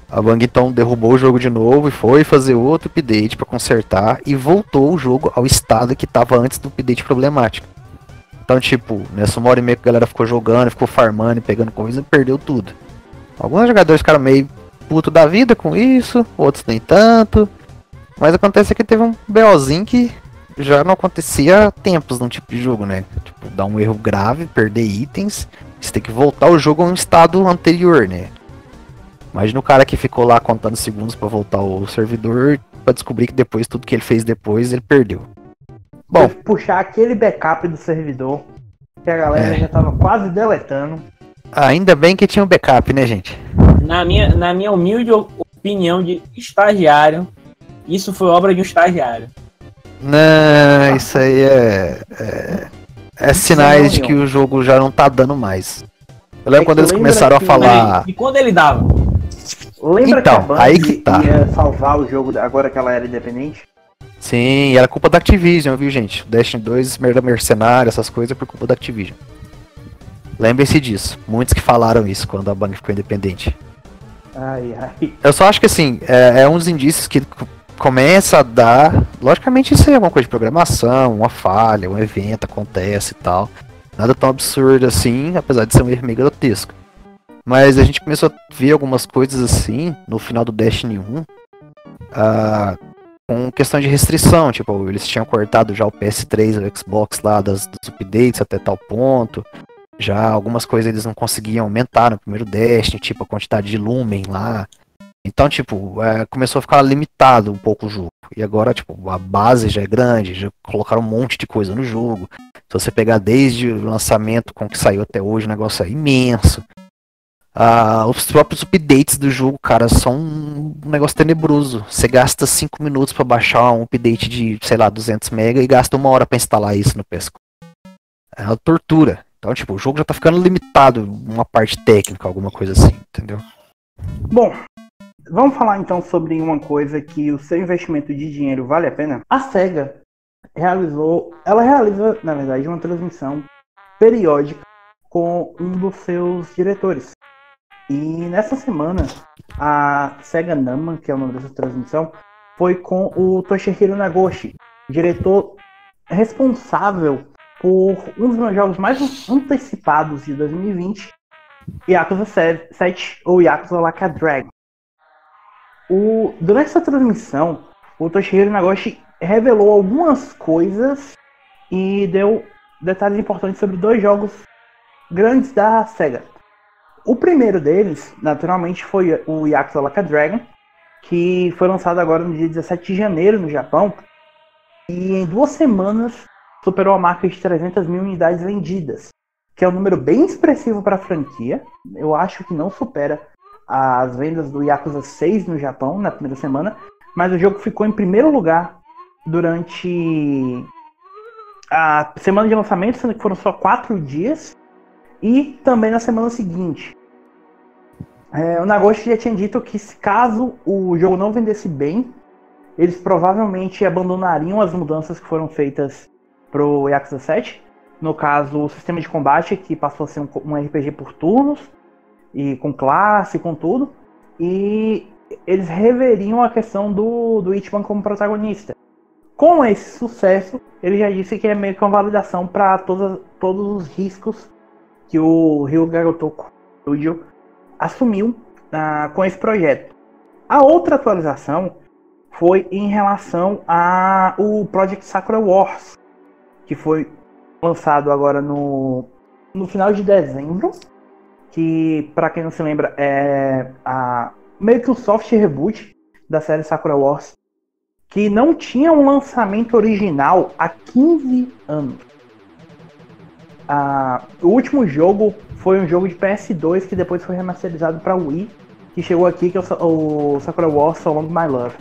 A Bangton derrubou o jogo de novo e foi fazer outro update para consertar e voltou o jogo ao estado que estava antes do update problemático. Então, tipo, nessa uma hora e meia que a galera ficou jogando, ficou farmando e pegando coisa, perdeu tudo. Alguns jogadores ficaram meio puto da vida com isso, outros nem tanto. Mas acontece que teve um BOzinho que já não acontecia há tempos num tipo de jogo, né? Tipo, dar um erro grave, perder itens, você tem que voltar o jogo a um estado anterior, né? Imagina o cara que ficou lá contando segundos para voltar o servidor para descobrir que depois tudo que ele fez depois ele perdeu. Bom, puxar aquele backup do servidor que a galera é. já tava quase deletando. Ainda bem que tinha um backup, né, gente? Na minha, na minha humilde opinião de estagiário, isso foi obra de um estagiário. Não, isso aí é. É, é sinais de que o jogo já não tá dando mais. Eu lembro é quando eles começaram a falar. E quando ele dava? Lembra então, que a Band aí que tá. ia salvar o jogo agora que ela era independente? Sim, era culpa da Activision, viu, gente? Destiny 2, merda mercenário, essas coisas, por culpa da Activision. Lembrem-se disso. Muitos que falaram isso quando a Band ficou independente. Ai, ai. Eu só acho que assim, é, é um dos indícios que começa a dar. Logicamente, isso é alguma coisa de programação, uma falha, um evento acontece e tal. Nada tão absurdo assim, apesar de ser um erro meio grotesco. Mas a gente começou a ver algumas coisas assim no final do Destiny 1. Uh, ah, com questão de restrição, tipo, eles tinham cortado já o PS3 o Xbox lá das, dos updates até tal ponto. Já algumas coisas eles não conseguiam aumentar no primeiro Destiny, tipo a quantidade de lumen lá. Então, tipo, é, começou a ficar limitado um pouco o jogo. E agora, tipo, a base já é grande, já colocaram um monte de coisa no jogo. Se você pegar desde o lançamento com que saiu até hoje, o negócio é imenso. Ah, os próprios updates do jogo, cara, são um negócio tenebroso. Você gasta 5 minutos para baixar um update de, sei lá, 200 MB e gasta uma hora para instalar isso no PS. É uma tortura. Então, tipo, o jogo já tá ficando limitado, uma parte técnica, alguma coisa assim, entendeu? Bom, Vamos falar então sobre uma coisa que o seu investimento de dinheiro vale a pena? A SEGA realizou, ela realiza, na verdade, uma transmissão periódica com um dos seus diretores. E nessa semana, a SEGA Nama, que é o nome dessa transmissão, foi com o Toshihiro Nagoshi, diretor responsável por um dos meus jogos mais antecipados de 2020, Yakuza 7 ou Yakuza Like a Dragon. O, durante essa transmissão, o Toshihiro Nagoshi revelou algumas coisas e deu detalhes importantes sobre dois jogos grandes da SEGA. O primeiro deles, naturalmente, foi o Yakuza Like Dragon, que foi lançado agora no dia 17 de janeiro no Japão. E em duas semanas superou a marca de 300 mil unidades vendidas, que é um número bem expressivo para a franquia. Eu acho que não supera as vendas do Yakuza 6 no Japão na primeira semana, mas o jogo ficou em primeiro lugar durante a semana de lançamento, sendo que foram só quatro dias, e também na semana seguinte. É, o Nagoshi já tinha dito que caso o jogo não vendesse bem, eles provavelmente abandonariam as mudanças que foram feitas pro Yakuza 7. No caso, o sistema de combate, que passou a ser um, um RPG por turnos, e com classe, com tudo. E eles reveriam a questão do, do Ichiban como protagonista. Com esse sucesso, ele já disse que é meio que uma validação para todos os riscos que o Ryo Gagotoku Studio assumiu ah, com esse projeto. A outra atualização foi em relação ao Project Sakura Wars, que foi lançado agora no, no final de dezembro, que para quem não se lembra é a, meio que um soft reboot da série Sakura Wars, que não tinha um lançamento original há 15 anos. Ah, o último jogo foi um jogo de PS2 que depois foi remasterizado para Wii, que chegou aqui, que é o, o Sakura Wars So Long My Love.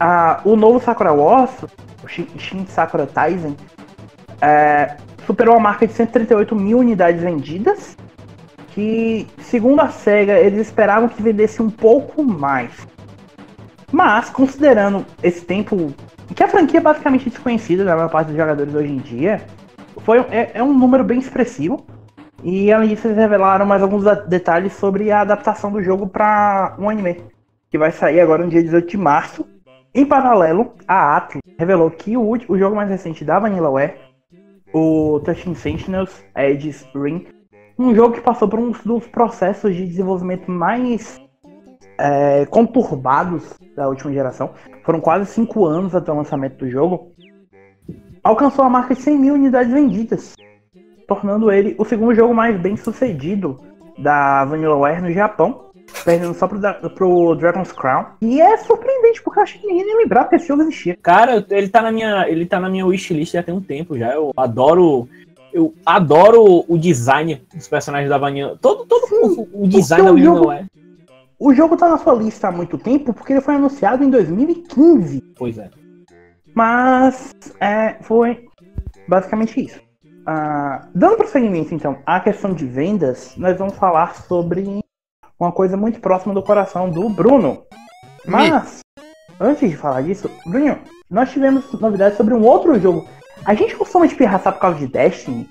Ah, o novo Sakura Wars, o Shin Sakura Taisen, é, superou a marca de 138 mil unidades vendidas, que, segundo a SEGA, eles esperavam que vendesse um pouco mais. Mas, considerando esse tempo, que a franquia é basicamente desconhecida da maior parte dos jogadores hoje em dia, foi, é, é um número bem expressivo. E além disso, eles revelaram mais alguns detalhes sobre a adaptação do jogo para um anime, que vai sair agora no dia 18 de março. Em paralelo, a Atlus revelou que o, o jogo mais recente da Vanillaware, o Touching Sentinels Edge's Ring, um jogo que passou por um dos processos de desenvolvimento mais é, conturbados da última geração. Foram quase 5 anos até o lançamento do jogo. Alcançou a marca de 100 mil unidades vendidas, tornando ele o segundo jogo mais bem sucedido da Vanillaware no Japão, perdendo só pro, pro Dragon's Crown. E é surpreendente, porque eu acho que ninguém nem lembrava que esse jogo existia. Cara, ele tá na minha, ele tá na minha wishlist já tem um tempo já. Eu adoro eu adoro o design dos personagens da Vanilla. Todo, todo Sim, o, o design da Vanilla O jogo tá na sua lista há muito tempo porque ele foi anunciado em 2015. Pois é. Mas é, foi basicamente isso. Ah, dando prosseguimento, então, à questão de vendas, nós vamos falar sobre uma coisa muito próxima do coração do Bruno. Mas, antes de falar disso, Bruno, nós tivemos novidades sobre um outro jogo. A gente costuma espirraçar por causa de Destiny,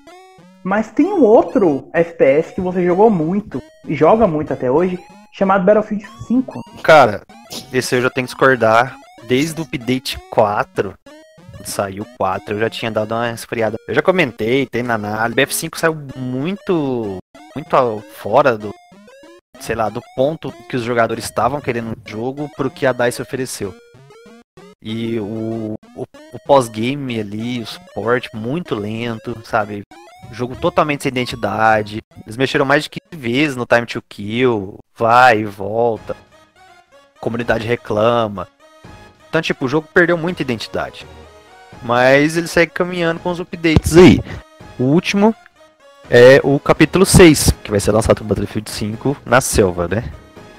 mas tem um outro FPS que você jogou muito, e joga muito até hoje, chamado Battlefield 5. Cara, esse eu já tenho que discordar, desde o update 4, saiu 4, eu já tinha dado uma esfriada. Eu já comentei, tem na análise. BF5 saiu muito, muito fora do, sei lá, do ponto que os jogadores estavam querendo no jogo pro que a DICE ofereceu. E o, o, o pós-game ali, o suporte muito lento, sabe? Jogo totalmente sem identidade. Eles mexeram mais de 15 vezes no time to kill, vai e volta. comunidade reclama. Então, tipo, o jogo perdeu muita identidade. Mas ele segue caminhando com os updates aí. O último é o capítulo 6, que vai ser lançado no Battlefield 5 na selva, né?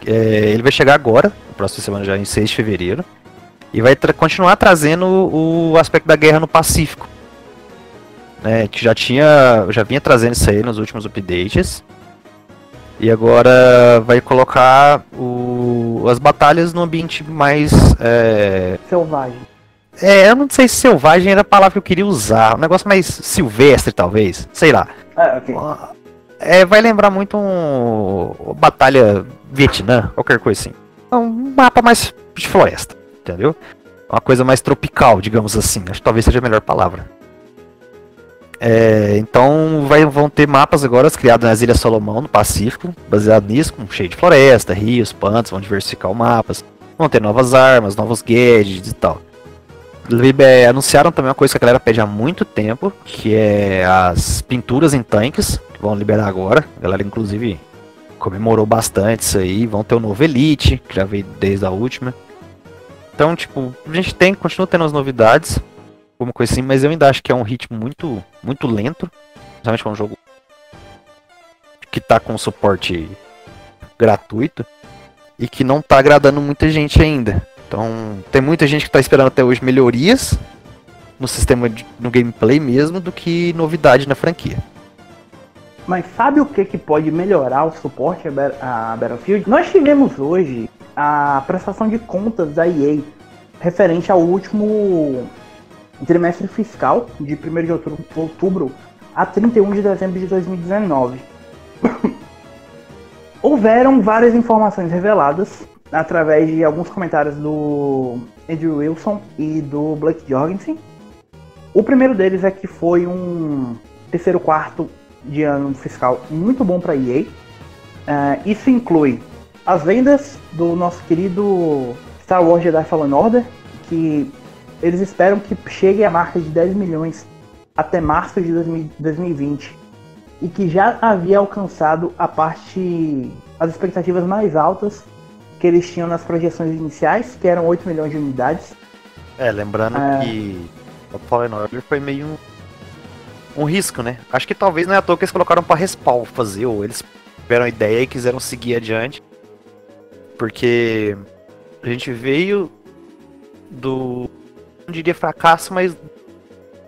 É, ele vai chegar agora, na próxima semana já em 6 de fevereiro. E vai tra continuar trazendo o, aspecto da guerra no Pacífico. Né, que já tinha. Já vinha trazendo isso aí nos últimos updates. E agora vai colocar o, as batalhas no ambiente mais. É... Selvagem. É, eu não sei se selvagem era a palavra que eu queria usar. Um negócio mais silvestre, talvez. Sei lá. Ok. É, vai lembrar muito um. Batalha Vietnã, qualquer coisa assim. É um mapa mais de floresta, entendeu? uma coisa mais tropical, digamos assim. Acho que talvez seja a melhor palavra. É, então vai, vão ter mapas agora criados nas Ilhas Solomão, no Pacífico, baseado nisso, com cheio de floresta, rios, pantos, vão diversificar os mapas, vão ter novas armas, novos gadgets e tal. É, anunciaram também uma coisa que a galera pede há muito tempo, que é as pinturas em tanques, que vão liberar agora. A galera, inclusive, comemorou bastante isso aí. Vão ter o novo Elite, que já veio desde a última. Então, tipo, a gente tem, continua tendo as novidades alguma coisa assim, mas eu ainda acho que é um ritmo muito, muito lento. Principalmente com um jogo que tá com suporte gratuito e que não tá agradando muita gente ainda. Então, tem muita gente que tá esperando até hoje melhorias no sistema, de, no gameplay mesmo, do que novidade na franquia. Mas sabe o que, que pode melhorar o suporte a Battlefield? Nós tivemos hoje a prestação de contas da EA referente ao último trimestre fiscal de 1 de outubro a 31 de dezembro de 2019. <coughs> Houveram várias informações reveladas através de alguns comentários do Andrew Wilson e do Blake Jorgensen. O primeiro deles é que foi um terceiro quarto de ano fiscal muito bom para a EA. Uh, isso inclui as vendas do nosso querido Star Wars Jedi Fallen Order, que eles esperam que chegue à marca de 10 milhões até março de 2020 e que já havia alcançado a parte as expectativas mais altas que eles tinham nas projeções iniciais, que eram 8 milhões de unidades. É, lembrando é... que o Fallen Order foi meio um, um risco, né? Acho que talvez não é à toa que eles colocaram para Respawn fazer, ou eles tiveram ideia e quiseram seguir adiante. Porque a gente veio do não diria fracasso, mas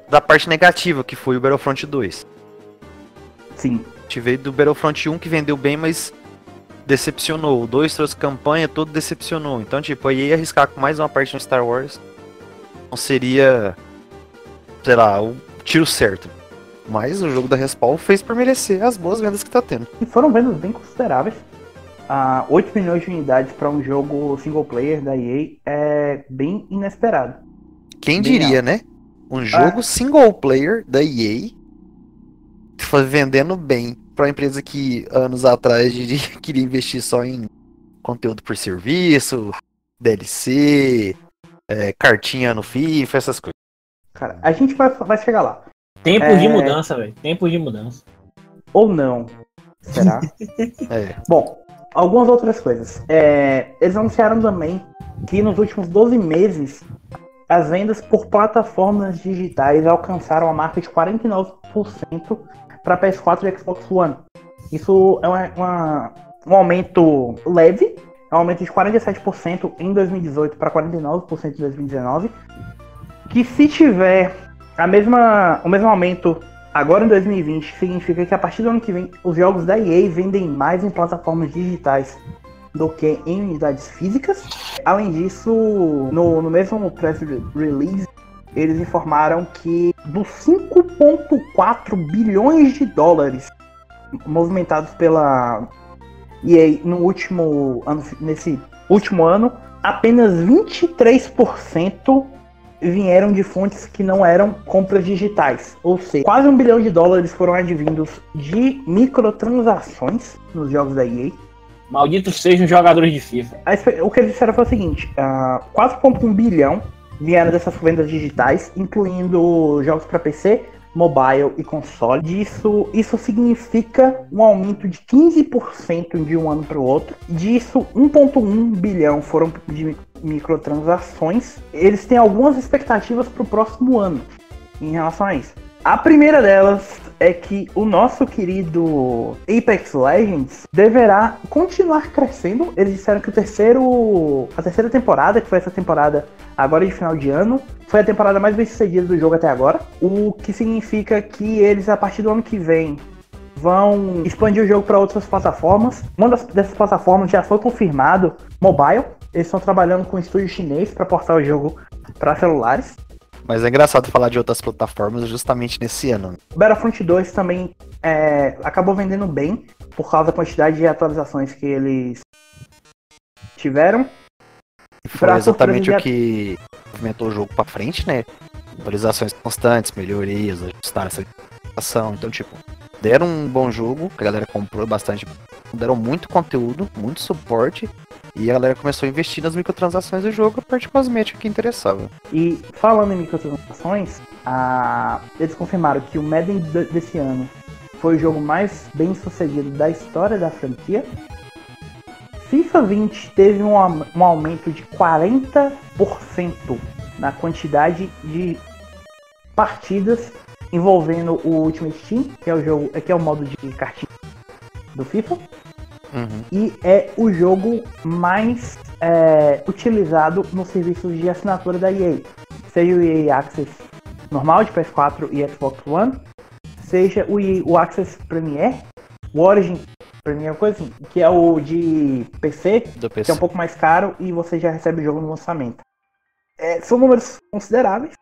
da parte negativa, que foi o Battlefront 2. Sim. A gente veio do Battlefront 1 que vendeu bem, mas decepcionou. O 2 trouxe campanha, todo decepcionou. Então, tipo, aí arriscar com mais uma parte no Star Wars. Não seria, sei lá, o tiro certo. Mas o jogo da Respawn fez por merecer as boas vendas que tá tendo. E foram vendas bem consideráveis. Uh, 8 milhões de unidades para um jogo single player da EA é bem inesperado. Quem diria, né? Um jogo ah. single player da EA foi vendendo bem para uma empresa que anos atrás <laughs> queria investir só em conteúdo por serviço, DLC, é, cartinha no FIFA, essas coisas. Cara, a gente vai, vai chegar lá. Tempo é... de mudança, velho. Tempo de mudança. Ou não. Será? <laughs> é. Bom, algumas outras coisas. É, eles anunciaram também que nos últimos 12 meses as vendas por plataformas digitais alcançaram a marca de 49% para PS4 e Xbox One. Isso é uma, uma, um aumento leve, é um aumento de 47% em 2018 para 49% em 2019. Que se tiver a mesma, o mesmo aumento agora em 2020, significa que a partir do ano que vem os jogos da EA vendem mais em plataformas digitais do que em unidades físicas. Além disso, no, no mesmo press release, eles informaram que dos 5,4 bilhões de dólares movimentados pela EA no último ano, nesse último ano, apenas 23% vieram de fontes que não eram compras digitais. Ou seja, quase um bilhão de dólares foram advindos de microtransações nos jogos da EA. Malditos sejam jogadores de FIFA. O que eles disseram foi o seguinte: uh, ah, 4,1 bilhão vieram dessas vendas digitais, incluindo jogos para PC, mobile e console. Isso, isso significa um aumento de 15% de um ano para o outro. Disso, 1,1 bilhão foram de microtransações. Eles têm algumas expectativas para o próximo ano em relação a isso. A primeira delas é que o nosso querido Apex Legends deverá continuar crescendo. Eles disseram que o terceiro, a terceira temporada, que foi essa temporada agora de final de ano, foi a temporada mais bem sucedida do jogo até agora. O que significa que eles, a partir do ano que vem, vão expandir o jogo para outras plataformas. Uma das, dessas plataformas já foi confirmado, mobile. Eles estão trabalhando com um estúdio chinês para portar o jogo para celulares. Mas é engraçado falar de outras plataformas justamente nesse ano. Battlefront 2 também é, acabou vendendo bem por causa da quantidade de atualizações que eles tiveram. Foi exatamente o que movimentou o jogo pra frente, né? Atualizações constantes, melhorias, ajustar essa ação. Então, tipo, deram um bom jogo, que a galera comprou bastante. Deram muito conteúdo, muito suporte. E a galera começou a investir nas microtransações do jogo, parte cosmética que interessava. E falando em microtransações, a... eles confirmaram que o Madden desse ano foi o jogo mais bem sucedido da história da franquia. FIFA 20 teve um, um aumento de 40% na quantidade de partidas envolvendo o Ultimate Team, que é o jogo, que é o modo de cartinha do FIFA. Uhum. E é o jogo mais é, utilizado nos serviços de assinatura da EA. Seja o EA Access normal de PS4 e Xbox One, seja o, EA, o Access Premier, o Origin Premier, coisa assim, que é o de PC, PC, que é um pouco mais caro e você já recebe o jogo no lançamento. É, são números consideráveis,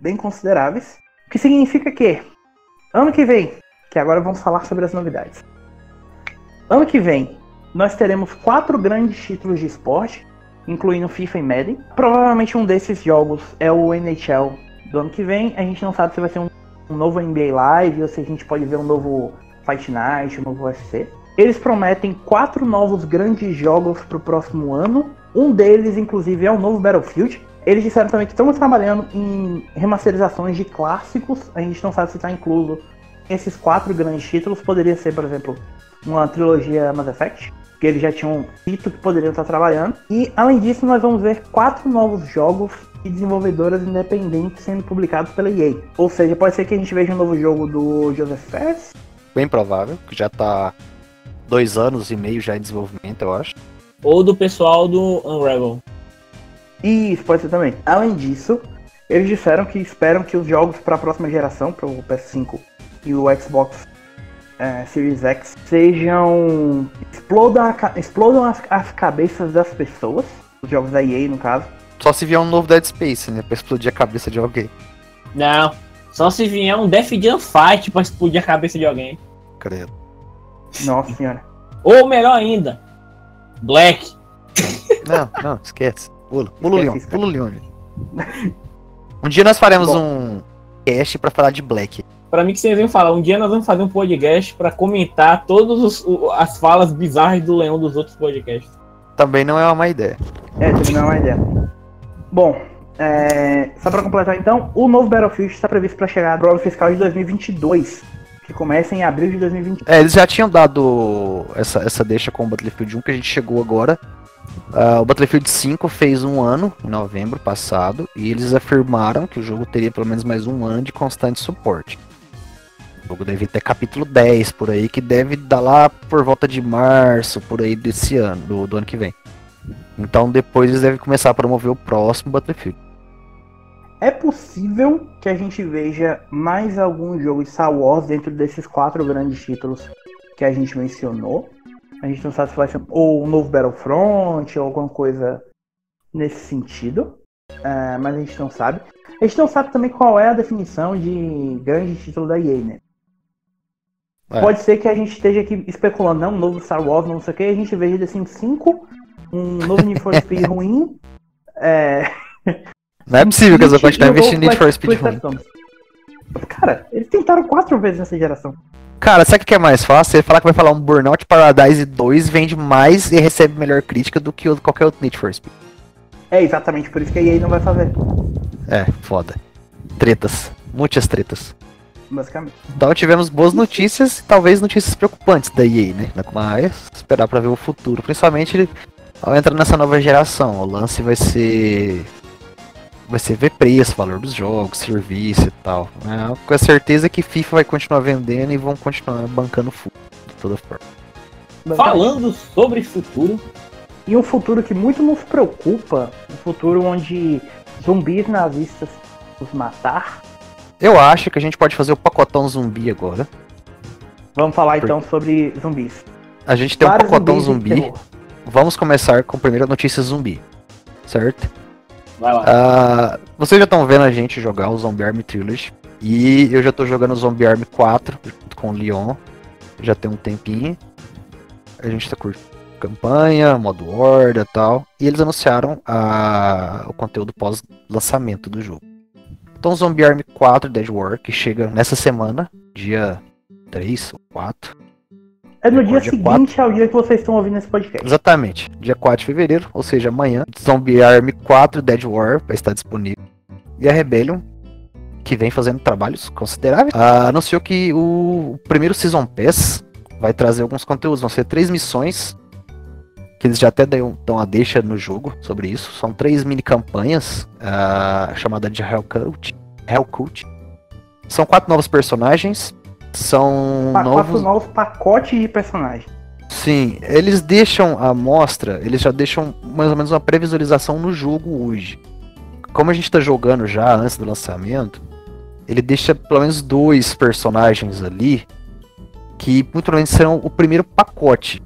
bem consideráveis, o que significa que ano que vem, que agora vamos falar sobre as novidades. Ano que vem, nós teremos quatro grandes títulos de esporte, incluindo FIFA e Madden. Provavelmente um desses jogos é o NHL do ano que vem. A gente não sabe se vai ser um, um novo NBA Live ou se a gente pode ver um novo Fight Night, um novo UFC. Eles prometem quatro novos grandes jogos para o próximo ano. Um deles, inclusive, é o novo Battlefield. Eles disseram também que estão trabalhando em remasterizações de clássicos. A gente não sabe se está incluso esses quatro grandes títulos. Poderia ser, por exemplo, uma trilogia Mass Effect, que eles já tinham dito que poderiam estar trabalhando. E além disso, nós vamos ver quatro novos jogos e desenvolvedoras independentes sendo publicados pela EA. Ou seja, pode ser que a gente veja um novo jogo do Joseph Fares. Bem provável, que já está dois anos e meio já em desenvolvimento, eu acho. Ou do pessoal do Unravel. Isso, pode ser também. Além disso, eles disseram que esperam que os jogos para a próxima geração, para o PS5 e o Xbox é, Series X sejam. explodam, a, explodam as, as, cabeças das pessoas, os jogos da EA no caso. Só se vier um novo Dead Space, né? Pra explodir a cabeça de alguém. Não, só se vier um Death Jam Fight pra explodir a cabeça de alguém. Credo. Nossa senhora. Ou melhor ainda, Black. Não, não, esquece. Pula, pula o Leon, pula o Leon. Um dia nós faremos Bom. um cast pra falar de Black. Para mim que vocês iam falar, um dia nós vamos fazer um podcast para comentar todas as falas bizarras do Leão dos outros podcasts. Também não é uma má ideia. É, também não é uma ideia. Bom, é, só para completar então, o novo Battlefield está previsto para chegar no ano fiscal de 2022, que começa em abril de 2022. É, eles já tinham dado essa, essa deixa com o Battlefield 1 que a gente chegou agora. Uh, o Battlefield 5 fez um ano em novembro passado e eles afirmaram que o jogo teria pelo menos mais um ano de constante suporte. Jogo deve ter capítulo 10 por aí, que deve dar lá por volta de março, por aí desse ano, do, do ano que vem. Então depois eles devem começar a promover o próximo Battlefield. É possível que a gente veja mais algum jogo de Star Wars dentro desses quatro grandes títulos que a gente mencionou. A gente não sabe se vai ser ou um novo Battlefront ou alguma coisa nesse sentido. É, mas a gente não sabe. A gente não sabe também qual é a definição de grande título da EA, né? É. Pode ser que a gente esteja aqui especulando, não, um novo Star Wars, não sei o que, a gente veja Sims 5, um novo Need for Speed <laughs> ruim. É... Não é possível que eles vão continuar investindo em Need for Speed ruim. Cara, eles tentaram quatro vezes nessa geração. Cara, sabe o que é mais fácil? Você falar que vai falar um Burnout Paradise 2 vende mais e recebe melhor crítica do que qualquer outro Need for Speed. É exatamente por isso que a EA não vai fazer. É, foda. Tretas. Muitas tretas basicamente. Então tivemos boas notícias, talvez notícias preocupantes da EA, né? Mas esperar para ver o futuro, principalmente ao entrar nessa nova geração. O lance vai ser vai ser ver preço, valor dos jogos, serviço e tal. É, com a certeza que FIFA vai continuar vendendo e vão continuar bancando full, de toda forma. Falando sobre futuro. E um futuro que muito nos preocupa, um futuro onde zumbis nazistas os matar, eu acho que a gente pode fazer o pacotão zumbi agora. Vamos falar então sobre zumbis. A gente tem um pacotão zumbi. Vamos começar com a primeira notícia zumbi. Certo? Vai lá. Uh, vocês já estão vendo a gente jogar o Zombie Army Trilogy. E eu já estou jogando o Zombie Army 4 junto com o Leon. Já tem um tempinho. A gente tá curtindo. campanha, modo horda e tal. E eles anunciaram a, o conteúdo pós-lançamento do jogo. Então, Zombie Army 4 Dead War, que chega nessa semana, dia 3 ou 4. É no dia, dia seguinte 4. ao dia que vocês estão ouvindo esse podcast. Exatamente, dia 4 de fevereiro, ou seja, amanhã. Zombie Army 4 Dead War vai estar disponível. E a Rebellion, que vem fazendo trabalhos consideráveis, uh, anunciou que o primeiro Season Pass vai trazer alguns conteúdos. Vão ser três missões, que eles já até dão a deixa no jogo sobre isso. São três mini campanhas, uh, chamada de Hellcult. Hellcult. São quatro novos personagens. São pa novos... quatro novos pacotes de personagens. Sim, eles deixam a mostra, eles já deixam mais ou menos uma previsualização no jogo hoje. Como a gente está jogando já antes do lançamento, ele deixa pelo menos dois personagens ali que muito provavelmente serão o primeiro pacote.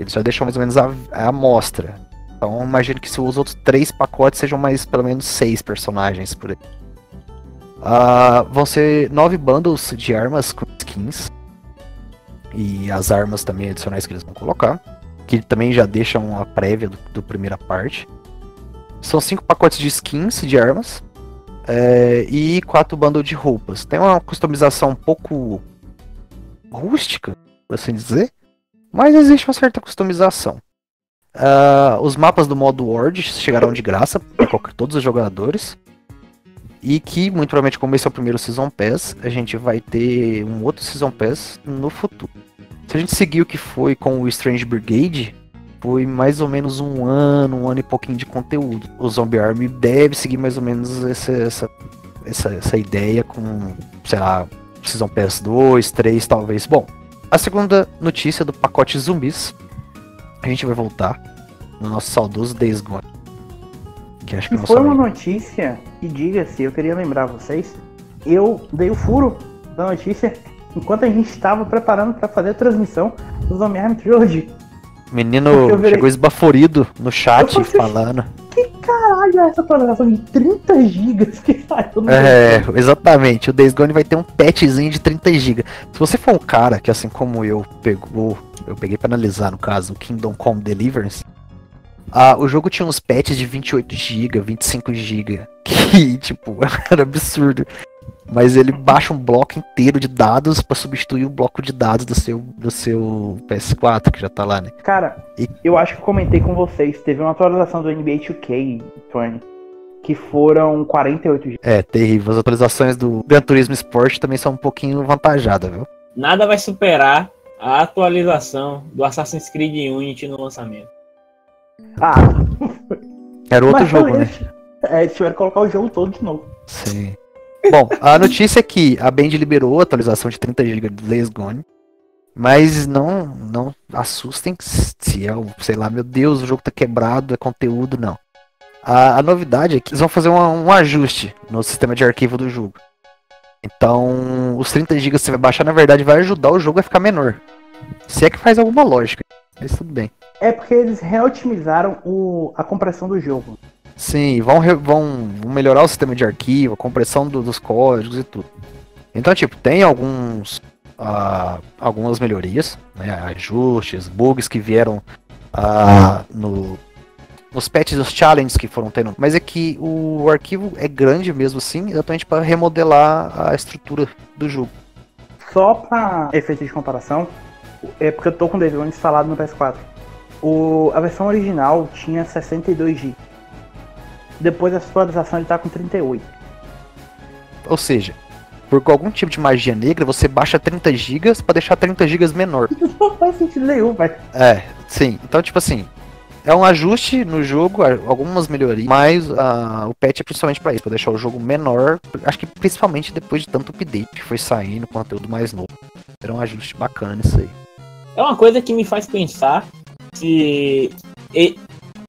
Eles já deixam mais ou menos a, a amostra. Então imagino que se os outros três pacotes sejam mais pelo menos seis personagens por aí. Uh, vão ser nove bundles de armas com skins. E as armas também adicionais que eles vão colocar. Que também já deixam a prévia do, do primeira parte. São cinco pacotes de skins de armas. É, e quatro bundles de roupas. Tem uma customização um pouco rústica, por assim dizer. Mas existe uma certa customização. Uh, os mapas do modo Word chegarão de graça para todos os jogadores. E que, muito provavelmente, como esse é o primeiro Season Pass, a gente vai ter um outro Season Pass no futuro. Se a gente seguir o que foi com o Strange Brigade, foi mais ou menos um ano, um ano e pouquinho de conteúdo. O Zombie Army deve seguir mais ou menos essa, essa, essa, essa ideia com, sei lá, Season Pass 2, 3 talvez. Bom, a segunda notícia do pacote zumbis, a gente vai voltar no nosso saudoso Days Gone. Que acho que e foi uma notícia que, diga-se, eu queria lembrar vocês, eu dei o furo da notícia <laughs> enquanto a gente estava preparando para fazer a transmissão do Zombie Trilogy. Menino chegou esbaforido no chat falando. Que caralho é essa atualização de 30 GB que saiu no É, exatamente. O Days Gone vai ter um patchzinho de 30 GB. Se você for um cara que, assim como eu, pegou. Eu peguei para analisar, no caso, o Kingdom Come Deliverance. Ah, o jogo tinha uns patches de 28 GB, 25 GB. Que, tipo, <laughs> era absurdo mas ele baixa um bloco inteiro de dados para substituir o bloco de dados do seu, do seu PS4, que já tá lá, né? Cara, e... eu acho que comentei com vocês, teve uma atualização do NBA 2K, Tony, que foram 48 GB. É, terrível. As atualizações do Gran Turismo Sport também são um pouquinho vantajadas, viu? Nada vai superar a atualização do Assassin's Creed Unity no lançamento. Ah! <laughs> Era outro Mas, jogo, né? É, eles tiveram que colocar o jogo todo de novo. Sim. Bom, a notícia é que a Band liberou a atualização de 30 GB do Days Gone. Mas não, não assustem se é, sei lá, meu Deus, o jogo tá quebrado, é conteúdo, não. A, a novidade é que eles vão fazer uma, um ajuste no sistema de arquivo do jogo. Então, os 30 GB que você vai baixar, na verdade, vai ajudar o jogo a ficar menor. Se é que faz alguma lógica, mas tudo bem. É porque eles reotimizaram o, a compressão do jogo. Sim, vão, vão, vão melhorar o sistema de arquivo, a compressão do, dos códigos e tudo. Então, tipo, tem alguns uh, algumas melhorias, né, ajustes, bugs que vieram uh, no, nos patches dos challenges que foram tendo. Mas é que o arquivo é grande mesmo assim, exatamente para remodelar a estrutura do jogo. Só para efeito de comparação, é porque eu tô com o Devil instalado no PS4. O, a versão original tinha 62 GB. Depois da atualização ele tá com 38. Ou seja, por algum tipo de magia negra, você baixa 30 GB para deixar 30 GB menor. Não faz sentido nenhum, velho. É, sim. Então, tipo assim, é um ajuste no jogo, algumas melhorias, mas uh, o patch é principalmente para isso, para deixar o jogo menor. Acho que principalmente depois de tanto update que foi saindo, conteúdo mais novo. Era um ajuste bacana isso aí. É uma coisa que me faz pensar se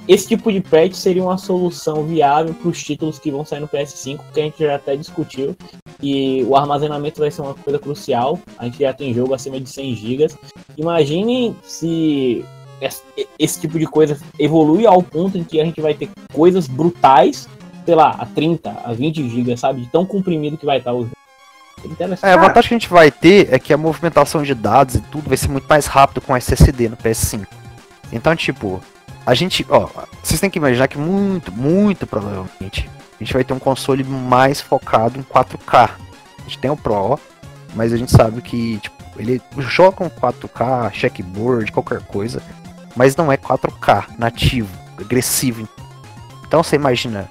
esse tipo de patch seria uma solução viável para os títulos que vão sair no PS5, porque a gente já até discutiu e o armazenamento vai ser uma coisa crucial. A gente já tem jogo acima de 100 GB. Imagine se esse tipo de coisa evolui ao ponto em que a gente vai ter coisas brutais, sei lá, a 30, a 20 GB, sabe? De tão comprimido que vai estar o jogo. É, a vantagem que a gente vai ter é que a movimentação de dados e tudo vai ser muito mais rápido com SSD no PS5. Então, tipo, a gente, ó, vocês têm que imaginar que muito, muito provavelmente a gente vai ter um console mais focado em 4K. A gente tem o Pro, mas a gente sabe que, tipo, ele joga com 4K, checkboard, qualquer coisa, mas não é 4K nativo, agressivo. Então você imagina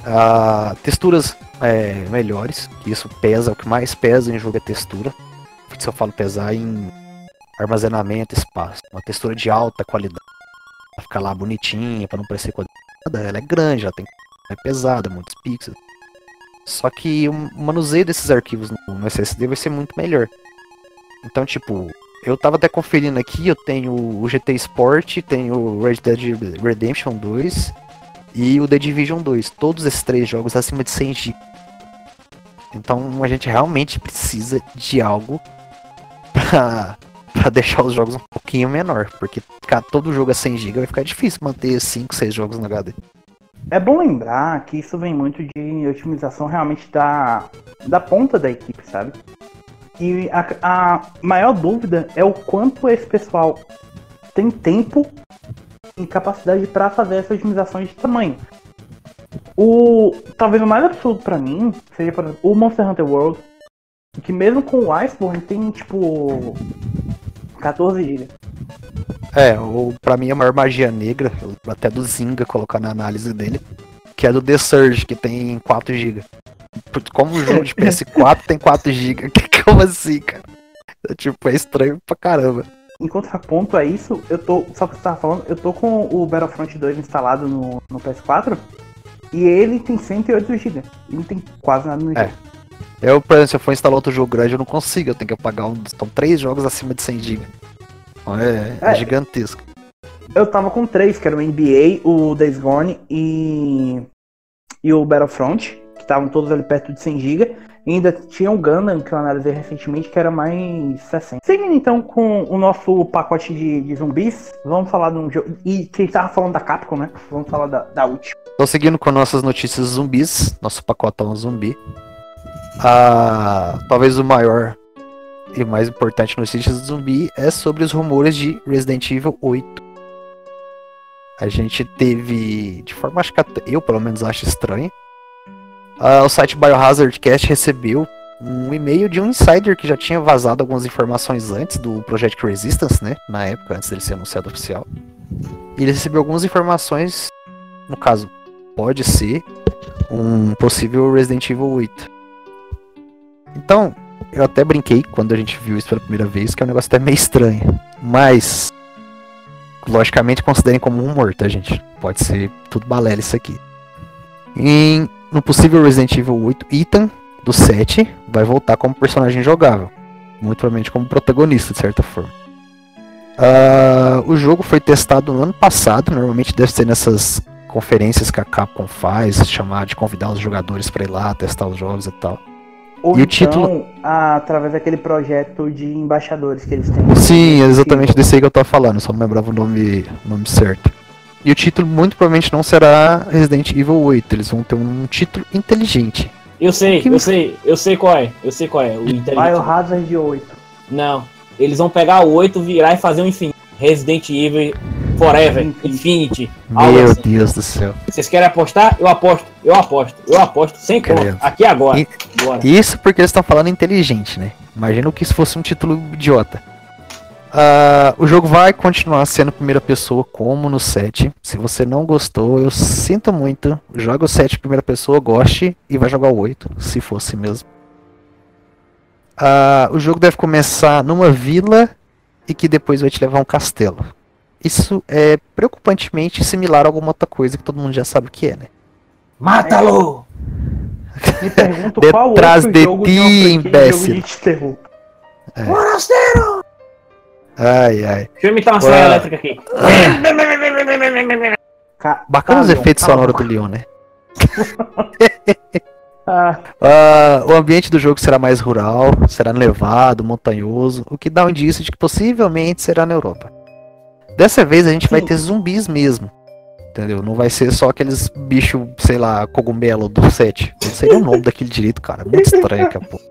uh, texturas é, melhores, isso pesa, o que mais pesa em jogo é textura. Se eu falo pesar em armazenamento, espaço, uma textura de alta qualidade. Pra ficar lá bonitinha, para não parecer quadrada, ela é grande, ela tem é pesada, muitos pixels. Só que o manuseio desses arquivos no SSD vai ser muito melhor. Então, tipo, eu tava até conferindo aqui, eu tenho o GT Sport, tenho o Red Dead Redemption 2 e o The Division 2. Todos esses três jogos acima de 100 GB. Então a gente realmente precisa de algo <laughs> pra, pra deixar os jogos um pouquinho menor. Porque ficar todo jogo a 100 GB vai ficar difícil manter 5, 6 jogos no HD. É bom lembrar que isso vem muito de otimização realmente da, da ponta da equipe, sabe? E a, a maior dúvida é o quanto esse pessoal tem tempo e capacidade para fazer essa otimização de tamanho. O talvez o mais absurdo para mim seja por exemplo, o Monster Hunter World, que mesmo com o Iceborne tem tipo 14 GB. É, o, pra mim a maior magia negra, até do Zinga colocar na análise dele, que é do The Surge, que tem 4 GB. Como o jogo de <laughs> PS4 tem 4 GB, <laughs> como assim, cara? É, tipo, é estranho pra caramba. Em contraponto a isso, eu tô. Só que você tava falando, eu tô com o Battlefront 2 instalado no, no PS4 e ele tem 108 GB. Ele não tem quase nada no é. jogo. Eu, por exemplo, se eu for instalar outro jogo grande, eu não consigo. Eu tenho que apagar um. Estão três jogos acima de 100 GB. É, é, é gigantesco. Eu tava com três, que era o NBA, o Days Gone e, e o Battlefront, que estavam todos ali perto de 100 GB. Ainda tinha o Gundam, que eu analisei recentemente, que era mais 60. Seguindo então com o nosso pacote de, de zumbis, vamos falar de um jogo. E quem tava falando da Capcom, né? Vamos falar da, da última. Tô seguindo com nossas notícias zumbis, nosso pacotão zumbi. Ah, talvez o maior e mais importante notícias do zumbi é sobre os rumores de Resident Evil 8. A gente teve, de forma acho que eu pelo menos acho estranho, uh, o site Biohazard Cast recebeu um e-mail de um insider que já tinha vazado algumas informações antes do Project Resistance, né? Na época, antes dele ser anunciado oficial. E ele recebeu algumas informações, no caso, pode ser um possível Resident Evil 8. Então, eu até brinquei quando a gente viu isso pela primeira vez, que é um negócio até meio estranho. Mas, logicamente, considerem como um humor, tá, gente? Pode ser tudo balela isso aqui. E no possível Resident Evil 8, Ethan, do 7, vai voltar como personagem jogável. Muito provavelmente como protagonista, de certa forma. Uh, o jogo foi testado no ano passado, normalmente deve ser nessas conferências que a Capcom faz, chamar de convidar os jogadores para ir lá testar os jogos e tal. Ou e então, o título... através daquele projeto de embaixadores que eles têm. Sim, é exatamente desse aí que eu tava falando, só não lembrava o nome, o nome certo. E o título muito provavelmente não será Resident Evil 8, eles vão ter um título inteligente. Eu sei, que... eu sei, eu sei qual é, eu sei qual é, o. Biohazard 8. Não, eles vão pegar o 8, virar e fazer um infinito. Resident Evil Forever, Infinity. Meu assim. Deus do céu. Vocês querem apostar? Eu aposto, eu aposto, eu aposto, sem conta. Aqui agora. E, isso porque eles estão falando inteligente, né? Imagina que isso fosse um título idiota. Uh, o jogo vai continuar sendo primeira pessoa, como no 7. Se você não gostou, eu sinto muito. Joga o 7 primeira pessoa, goste e vai jogar o 8, se fosse mesmo. Uh, o jogo deve começar numa vila e que depois vai te levar a um castelo. Isso é preocupantemente similar a alguma outra coisa que todo mundo já sabe o que é, né? Mata-lo! Me pergunto <laughs> qual Detrás outro de jogo ti, de imbécil. de terror. É. Forasteiro! Ai, ai. Deixa eu imitar uma saia elétrica aqui. Bacana os efeitos sonoros do Leon, né? <laughs> ah. Uh, o ambiente do jogo será mais rural, será nevado, montanhoso, o que dá um indício de que possivelmente será na Europa. Dessa vez a gente Sim. vai ter zumbis mesmo. Entendeu? Não vai ser só aqueles bichos, sei lá, cogumelo do set. Não sei o nome daquele direito, cara. Muito estranho aqui a pouco.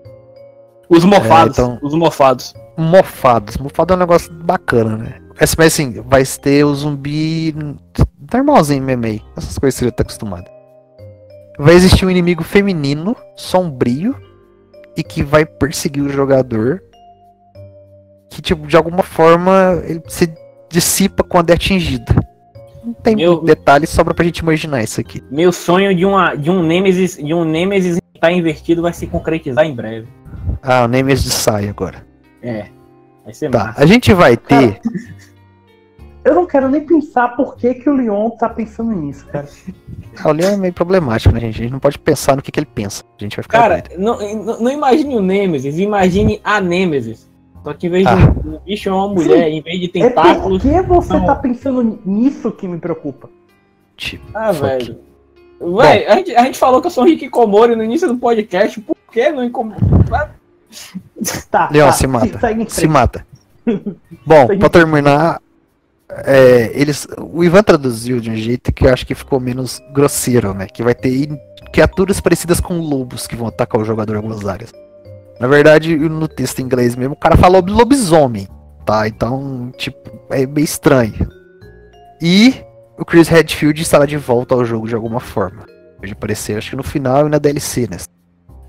Os mofados. É, então... Os mofados. Mofados. Mofado é um negócio bacana, né? Mas assim, vai ter o zumbi normalzinho MMA. Essas coisas você já tá acostumado. Vai existir um inimigo feminino, sombrio, e que vai perseguir o jogador. Que, tipo, de alguma forma, ele se dissipa quando é atingido. Não tem Meu- detalhes, sobra pra gente imaginar isso aqui. Meu sonho de, uma, de um Nemesis de um Nemesis tá invertido vai se concretizar em breve. Ah, o Nemesis sai agora. É. Vai ser Tá, massa. a gente vai ter. Eu não quero nem pensar por que, que o Leon tá pensando nisso, cara. Ah, o Leon é meio problemático, né, gente? A gente não pode pensar no que, que ele pensa. A gente vai ficar Cara, doido. não, não, imagine o Nemesis, imagine a Nemesis. Só que em vez de Ah. um, um bicho é uma mulher, em vez de É por tentáculos. que você Não. tá pensando nisso que me preocupa? Tipo, Ah, velho. Véi, a gente, a gente falou que eu sou um Rick Komori no início do podcast, por que não incomoda? <laughs> Tá, Leon, tá, se mata. Se mata. <laughs> Bom, pra terminar, é, eles, o Ivan traduziu de um jeito que eu acho que ficou menos grosseiro, né? Que vai ter criaturas parecidas com lobos que vão atacar o jogador em algumas áreas. Na verdade, no texto em inglês mesmo, o cara falou lobisomem, tá? Então, tipo, é meio estranho. E o Chris Redfield estará de volta ao jogo de alguma forma. Pode aparecer, acho que no final e na DLC, né?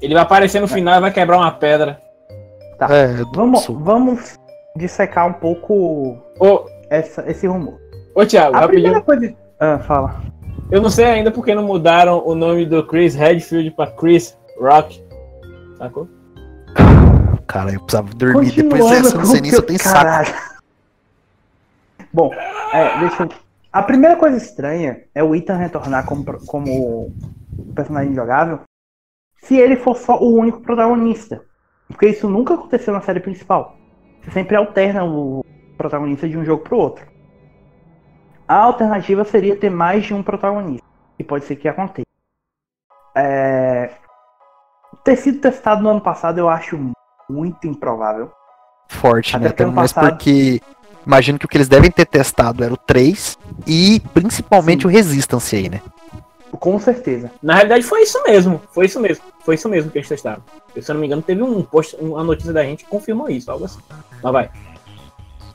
Ele vai aparecer no final e vai quebrar uma pedra. Tá. É, Vamos, sul. vamos dissecar um pouco Ô, essa, esse rumor. ô Thiago, A rapidinho. primeira coisa. Ah, fala. Eu não sei ainda porque não mudaram o nome do Chris Redfield pra Chris Rock. Sacou? Cara, eu precisava dormir depois dessa, eu não sei nem se eu tenho saco. Bom, é, deixa eu... A primeira coisa estranha é o Ethan retornar como, como personagem jogável se ele for só o único protagonista. Porque isso nunca aconteceu na série principal. Você sempre alterna o protagonista de um jogo pro outro. A alternativa seria ter mais de um protagonista. E pode ser que aconteça. É, Ter sido testado no ano passado eu acho muito improvável. forte, Até né? mais passado- porque imagino que o que eles devem ter testado era o 3 e principalmente Sim. o Resistance aí, né? Com certeza. Na realidade foi isso mesmo. Foi isso mesmo. Foi isso mesmo que eles testaram. Se eu não me engano, teve um post, uma notícia da gente que confirmou isso, algo assim. Mas vai.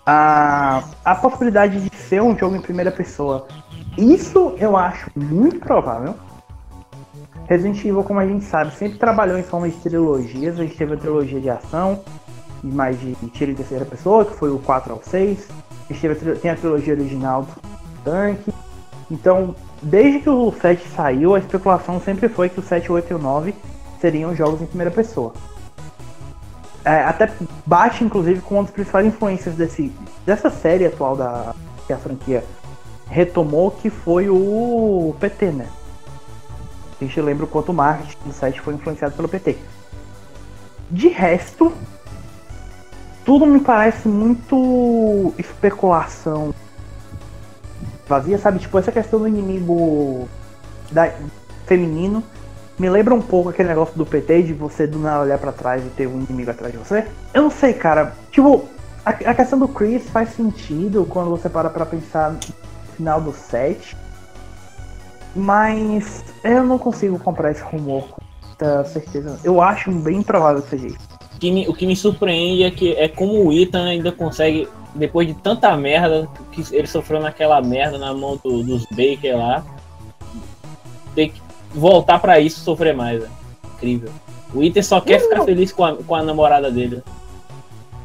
A, a possibilidade de ser um jogo em primeira pessoa. Isso eu acho muito provável. Resident Evil, como a gente sabe, sempre trabalhou em forma de trilogias. A gente teve a trilogia de ação, e mais de tiro em terceira pessoa, que foi o 4 ao 6. A gente teve a tem a trilogia original do Tank. Então, desde que o 7 saiu, a especulação sempre foi que o 7, 8 e o 9 seriam jogos em primeira pessoa. É, até bate, inclusive, com uma das principais influências desse, dessa série atual da, que a franquia retomou, que foi o PT, né? A gente lembra o quanto o marketing do site foi influenciado pelo PT. De resto, tudo me parece muito especulação vazia, sabe? Tipo, essa questão do inimigo da- feminino me lembra um pouco aquele negócio do PT de você do nada olhar pra trás e ter um inimigo atrás de você. Eu não sei, cara. Tipo, a, a questão do Chris faz sentido quando você para pra pensar no final do set. Mas eu não consigo comprar esse rumor com muita certeza. Eu acho bem improvável que seja isso. O que me, o que me surpreende é que é como o Ethan ainda consegue, depois de tanta merda que ele sofreu naquela merda na mão do- dos Baker lá, ter que voltar pra isso sofrer mais. né? Incrível. O Ethan só quer ficar feliz com a, com a namorada dele.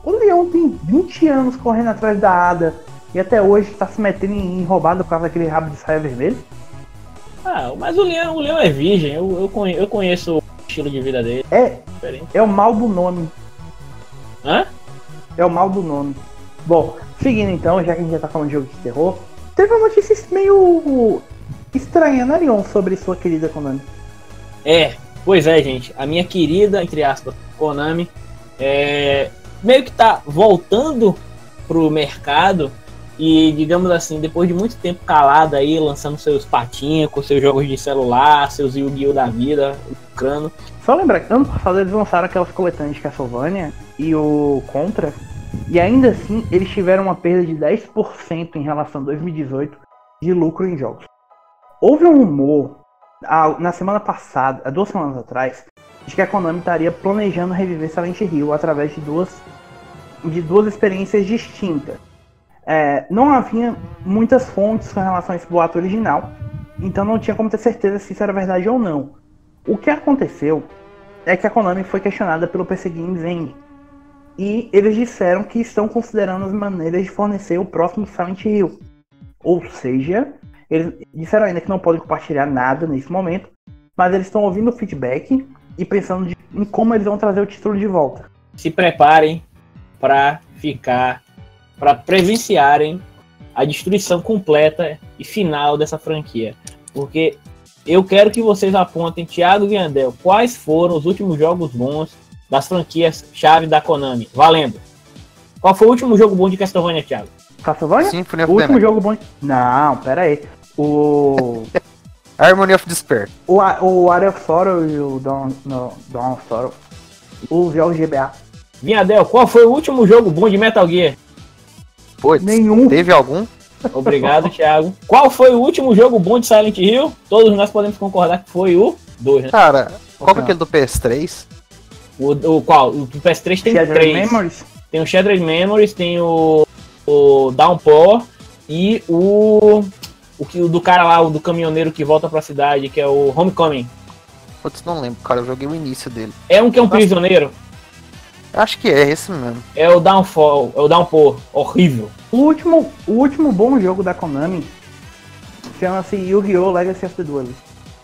O Leão tem 20 anos correndo atrás da Ada e até hoje tá se metendo em, roubada por causa daquele rabo de saia vermelho. Ah, mas o Leão, o Leão é virgem, eu, eu, conhe- eu conheço o estilo de vida dele. É, Diferente. é o mal do nome. Hã? É o mal do nome. Bom, seguindo então, já que a gente já tá falando de jogo de terror, teve uma notícia meio estranha, né, Leon, sobre sua querida Konami. É, pois é, gente. A minha querida, entre aspas, Konami, é, meio que tá voltando pro mercado e, digamos assim, depois de muito tempo calada aí, lançando seus patinhos com seus jogos de celular, seus Yu-Gi-Oh! da vida, lucrando. Só lembrar que ano passado eles lançaram aquelas coletâneas de Castlevania e o Contra, e ainda assim eles tiveram uma perda de 10% em relação a 2018 de lucro em jogos. Houve um rumor ah, na semana passada, há duas semanas atrás, de que a Konami estaria planejando reviver Silent Hill através de duas, de duas experiências distintas. é, não havia muitas fontes com relação a esse boato original, então não tinha como ter certeza se isso era verdade ou não. O que aconteceu é que a Konami foi questionada pelo PC Games Eng, e eles disseram que estão considerando as maneiras de fornecer o próximo Silent Hill. Ou seja, eles disseram ainda que não podem compartilhar nada nesse momento, mas eles estão ouvindo o feedback e pensando de, em como eles vão trazer o título de volta. Se preparem para ficar, para presenciarem a destruição completa e final dessa franquia. Porque eu quero que vocês apontem, Thiago e Andel, quais foram os últimos jogos bons das franquias chave da Konami. Valendo. Qual foi o último jogo bom de Castlevania, Thiago? Castlevania? Symphony O of último jogo bom. Não, pera aí. O. <laughs> Harmony of Despair. o, o Area of Sorrow e o Dawn, no, Dawn of Sorrow. Os jogos GBA. Vinhadel, qual foi o último jogo bom de Metal Gear? Putz, Nenhum. teve algum? <laughs> Obrigado, Thiago. Qual foi o último jogo bom de Silent Hill? Todos nós podemos concordar que foi o 2, né? Cara, qual que é aquele do PS3? O, o qual? O do PS3 tem Shattered três. Memories. Tem o Shattered Memories, tem o, o Downpour e o, o, que, o do cara lá, o do caminhoneiro que volta pra cidade, que é o Homecoming. Putz, não lembro, cara. Eu joguei o início dele. É um que é um prisioneiro. Acho que é esse mesmo. É o Downfall, é o Downpour. Horrível. O último, o último bom jogo da Konami chama-se Yu-Gi-Oh! Legacy of the Duelist.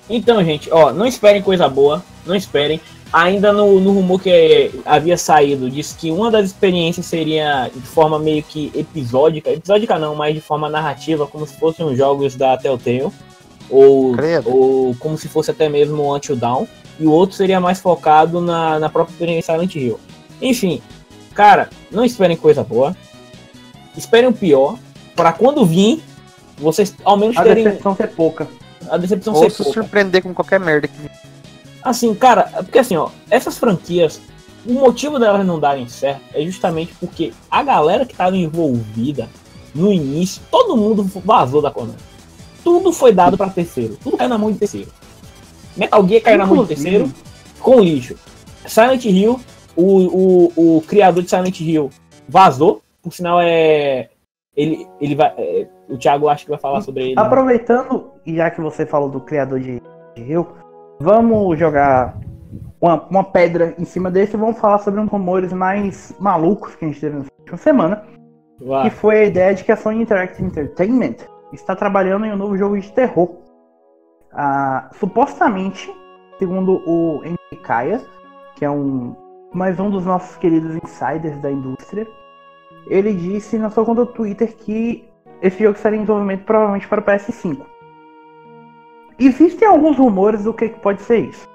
Então, gente, ó, não esperem coisa boa, não esperem. Ainda no, no rumor que havia saído, disse que uma das experiências seria de forma meio que episódica, episódica não, mas de forma narrativa, como se fossem os jogos da Telltale, ou, Credo. ou como se fosse até mesmo o Until Dawn, e o outro seria mais focado na, na própria experiência Silent Hill. Enfim, cara, não esperem coisa boa, esperem o pior, para quando vir, vocês ao menos A terem decepção ser pouca. a decepção Ou ser se pouca. surpreender com qualquer merda. que- Assim, cara, porque assim, ó, essas franquias, o motivo delas não darem certo é justamente porque a galera que estava envolvida no início, todo mundo vazou da Konami. Tudo foi dado pra terceiro, tudo caiu na mão de terceiro. Metal Gear caiu na mão de terceiro com lixo. Silent Hill, o, o, o criador de Silent Hill vazou, por sinal é. Ele, ele vai. é, o Thiago acho que vai falar sobre ele. né? Aproveitando, já que você falou do criador de de Rio, vamos jogar uma, uma pedra em cima desse e vamos falar sobre uns rumores mais malucos que a gente teve na última semana. Que Vai. foi a ideia de que a Sony Interactive Entertainment está trabalhando em um novo jogo de terror. Ah, supostamente, segundo o Henrique Kaya, que é um mais um dos nossos queridos insiders da indústria, ele disse na sua conta do Twitter que esse jogo estaria em desenvolvimento provavelmente para o PS5. Existem alguns rumores do que pode ser isso.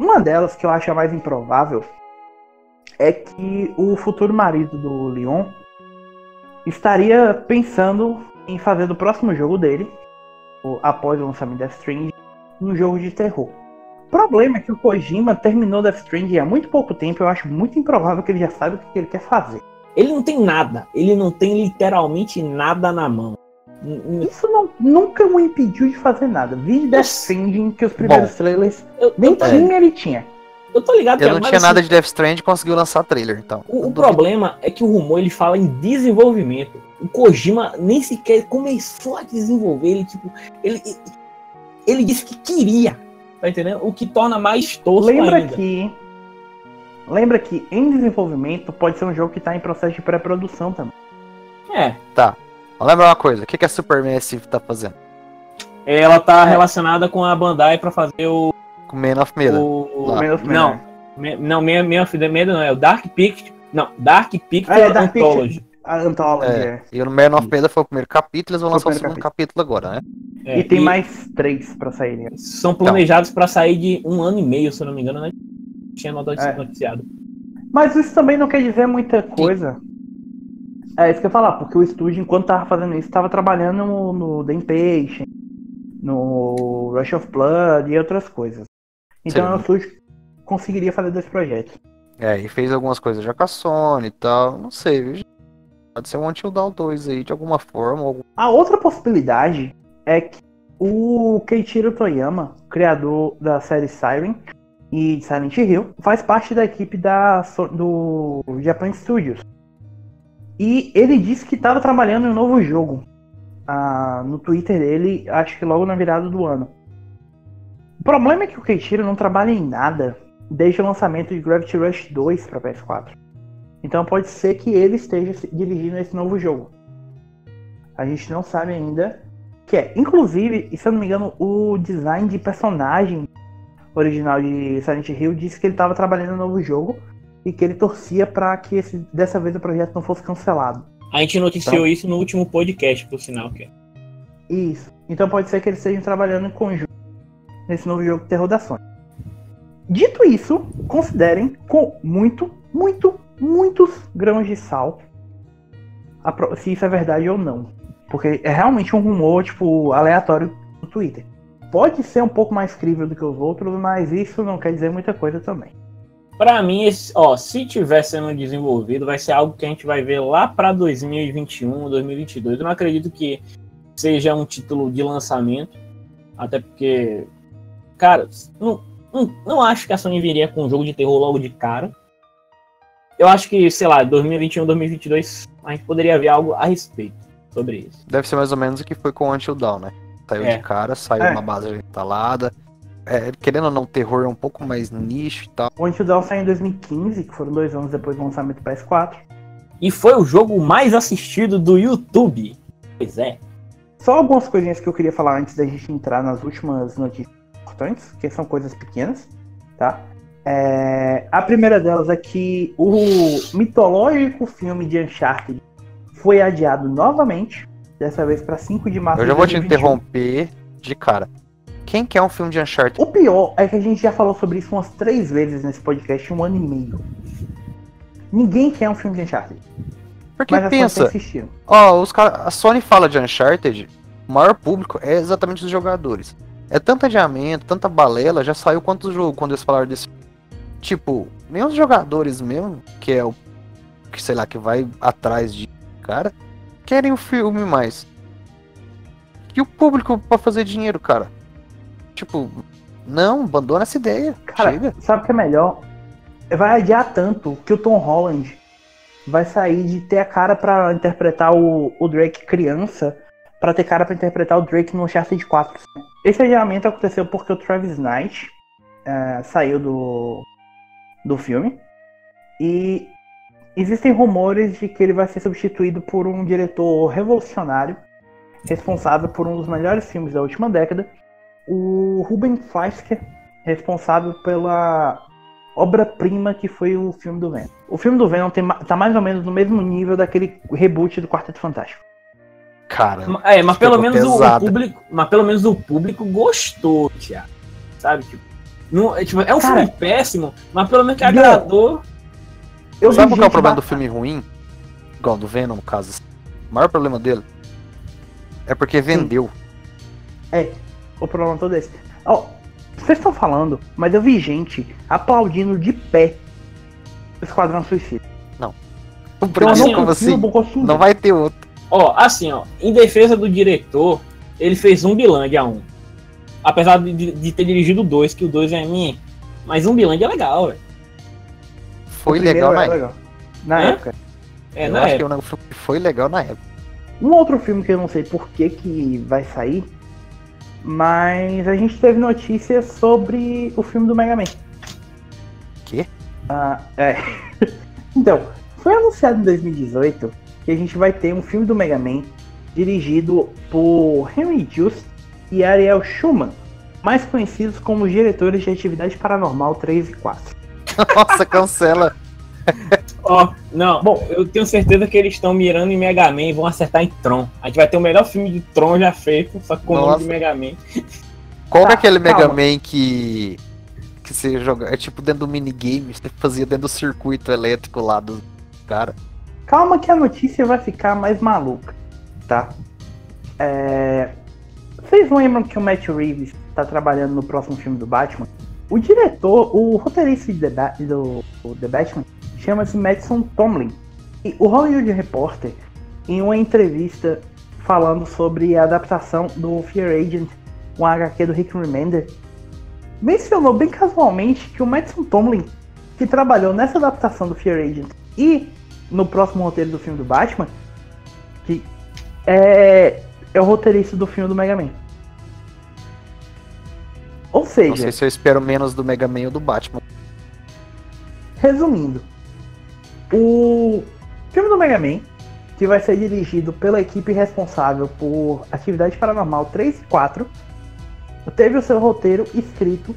Uma delas, que eu acho a mais improvável, é que o futuro marido do Leon estaria pensando em fazer do próximo jogo dele, após o lançamento da Stranding, um jogo de terror. O problema é que o Kojima terminou Death Stranding há muito pouco tempo, eu acho muito improvável que ele já saiba o que ele quer fazer. Ele não tem nada, ele não tem literalmente nada na mão. Isso não- nunca o impediu de fazer nada. Vi Death. Stranding, que os primeiros trailers Eu, nem eu, tinha, ele tinha. eu tô ligado Eu que não mas, tinha assim, nada de Death Strand e conseguiu lançar trailer, então. O, o Eu problema é que o rumor ele fala em desenvolvimento. O Kojima nem sequer começou a desenvolver. Ele, tipo, ele, ele, disse que queria. Tá entendendo? O que torna mais tosco Lembra ainda. que. Lembra que em desenvolvimento pode ser um jogo que tá em processo de pré-produção também. É. Mas lembra uma coisa, o que, que a Super Massive tá fazendo? Ela tá É. relacionada com a Bandai pra fazer o. Com Man of Medan. o. Man of não, Medan. não, meia, meia, meia, não, é o Dark Picture. Não, Dark Picture Ah, é, Dark Picture. Anthology. A Anthology, É. é. E o Man of Medan foi o primeiro capítulo, eles vão lançar o segundo capítulo agora, né? É, E tem mais três pra sair. né? São planejados pra sair de um ano e meio, se eu não me engano, né? Tinha notado É. noticiado. Mas isso também não quer dizer muita coisa. É isso que eu ia falar, porque o estúdio, enquanto tava fazendo isso, tava trabalhando no, no The Impatient, no Rush of Blood e outras coisas. Então Sim. o estúdio conseguiria fazer dois projetos. É, e fez algumas coisas já com a Sony e tal, não sei, viu? Pode ser um Until Dawn 2 aí, de alguma forma. Algum... A outra possibilidade é que o Keiichiro Toyama, criador da série Siren e de Silent Hill, faz parte da equipe da, do Japan Studios. E ele disse que estava trabalhando em um novo jogo. Ah, no Twitter dele, acho que logo na virada do ano. O problema é que o Keiichiro não trabalha em nada desde o lançamento de Gravity Rush 2 para PS4. Então pode ser que ele esteja dirigindo esse novo jogo. A gente não sabe ainda que é. Inclusive, se eu não me engano, o design de personagem original de Silent Hill disse que ele estava trabalhando no novo jogo e que ele torcia para que esse, dessa vez o projeto não fosse cancelado. A gente noticiou então, isso no último podcast, por sinal. Que... É. Isso. Então pode ser que eles estejam trabalhando em conjunto nesse novo jogo de terror da Sony. Dito isso, considerem com muito, muito, muitos grãos de sal se isso é verdade ou não. Porque é realmente um rumor, tipo, aleatório no Twitter. Pode ser um pouco mais crível do que os outros, mas isso não quer dizer muita coisa também. Para mim, esse, ó, se tiver sendo desenvolvido, vai ser algo que a gente vai ver lá para 2021, 2022. Eu não acredito que seja um título de lançamento, até porque, cara, não, não, não acho que a Sony viria com um jogo de terror logo de cara. Eu acho que, sei lá, 2021, 2022, a gente poderia ver algo a respeito sobre isso. Deve ser mais ou menos o que foi com o Until Dawn, né? Saiu é. de cara, saiu é. uma base instalada. É, querendo ou não, o terror é um pouco mais nicho e tal. O Until Dawn saiu em 2015, que foram dois anos depois do lançamento do PS4. E foi o jogo mais assistido do YouTube. Pois é. Só algumas coisinhas que eu queria falar antes da gente entrar nas últimas notícias importantes, que são coisas pequenas, tá? É, a primeira delas é que o mitológico filme de Uncharted foi adiado novamente, dessa vez para 5 de março. Eu já vou te interromper de cara. Quem quer um filme de Uncharted? O pior é que a gente já falou sobre isso umas três vezes nesse podcast, um ano e meio. Ninguém quer um filme de Uncharted. Porque Mas pensa, ó, os cara, a Sony fala de Uncharted, o maior público é exatamente os jogadores. É tanto adiamento, tanta balela, já saiu quantos jogos quando eles falaram desse. Tipo, nem os jogadores mesmo, que é o. que sei lá, que vai atrás de cara, querem o filme mais. E o público para fazer dinheiro, cara? Tipo, não, abandona essa ideia. Cara, chega. sabe o que é melhor? Vai adiar tanto que o Tom Holland vai sair de ter a cara para interpretar o, o Drake criança para ter cara para interpretar o Drake no Uncharted 4. Esse adiamento aconteceu porque o Travis Knight é, saiu do, do filme e Existem rumores de que ele vai ser substituído por um diretor revolucionário, responsável por um dos melhores filmes da última década, o Ruben Fleischer, responsável pela obra-prima que foi o filme do Venom. O filme do Venom tem, tá mais ou menos no mesmo nível daquele reboot do Quarteto Fantástico. Cara, é, mas pelo menos o, público, mas pelo menos o público gostou, Thiago. Sabe, tipo, não, é, tipo, é um Cara, filme péssimo, mas pelo menos que agradou. Eu Sabe qual é o problema do filme ruim? Igual do Venom, no caso. O maior problema dele é porque vendeu. É, o problema todo é esse. Ó, oh, vocês estão falando, mas eu vi gente aplaudindo de pé o Esquadrão Suicida. Não. O assim, como assim? Não vai ter outro. Ó, assim, ó, em defesa do diretor, ele fez um Zumbiland a um. Apesar de, de ter dirigido dois, que o dois é minha. Mas Zumbiland é legal, velho foi legal na época. Na Hã? época. É, eu na acho época. que foi legal na época. Um outro filme que eu não sei por que, que vai sair, mas a gente teve notícias sobre o filme do Mega Man. Que? Ah, é. <laughs> então, foi anunciado em 2018 que a gente vai ter um filme do Mega Man dirigido por Henry Just e Ariel Schumann, mais conhecidos como diretores de Atividade Paranormal 3 e 4. <laughs> Nossa, cancela. <laughs> Ó, oh, não, bom, eu tenho certeza que eles estão mirando em Mega Man e vão acertar em Tron. A gente vai ter o melhor filme de Tron já feito, só com o nome de Mega Man. Qual é ah, é aquele calma. Mega Man que que você joga, é tipo dentro do minigame, você fazia dentro do circuito elétrico lá do cara. Calma que a notícia vai ficar mais maluca, tá? É... Vocês lembram que o Matt Reeves tá trabalhando no próximo filme do Batman? O diretor, o roteirista de The, do, do The Batman, chama-se Madison Tomlin. E o Hollywood Reporter, em uma entrevista falando sobre a adaptação do Fear Agent, um HQ do Rick Remender, mencionou bem casualmente que o Madison Tomlin, que trabalhou nessa adaptação do Fear Agent e no próximo roteiro do filme do Batman, que é, é o roteirista do filme do Mega Man. Ou Não seja, sei se eu espero menos do Mega Man ou do Batman. resumindo, o filme do Mega Man, que vai ser dirigido pela equipe responsável por Atividade Paranormal 3 e 4, teve o seu roteiro escrito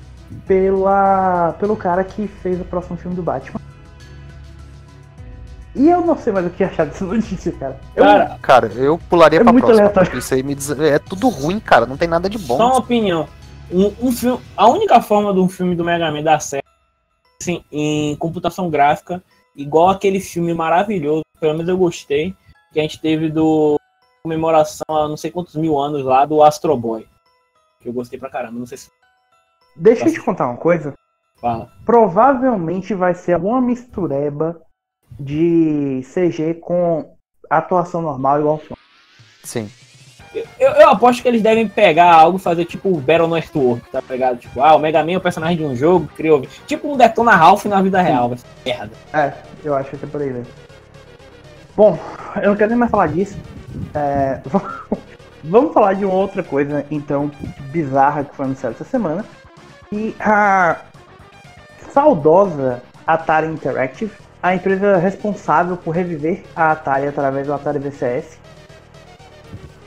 pela, pelo cara que fez o próximo filme do Batman. E eu não sei mais o que achar dessa notícia, cara. Eu- Cara, Cara, eu pularia É pra muito próxima. aleatório. Isso aí me diz... É tudo ruim, cara. Não tem nada de bom. só uma opinião. Um, um filme, a única forma de um filme do Mega Man dar certo assim, em computação gráfica, igual aquele filme maravilhoso, pelo menos eu gostei, que a gente teve do comemoração a não sei quantos mil anos lá do Astro Boy. Que eu gostei pra caramba, não sei se Deixa eu te contar uma coisa. fala. Provavelmente vai ser alguma mistureba de CG com atuação normal igual o filme. Sim. Eu, eu aposto que eles devem pegar algo fazer tipo o Battle Network, tá pegado? Tipo, ah, o Mega Man é o personagem de um jogo, criou. Tipo um Detona Ralph na vida real, vai ser merda. É, eu acho que é por aí mesmo. Bom, eu não quero nem mais falar disso. É, <laughs> vamos falar de uma outra coisa, então, bizarra que foi anunciada essa semana. E a saudosa Atari Interactive, a empresa responsável por reviver a Atari através do Atari VCS,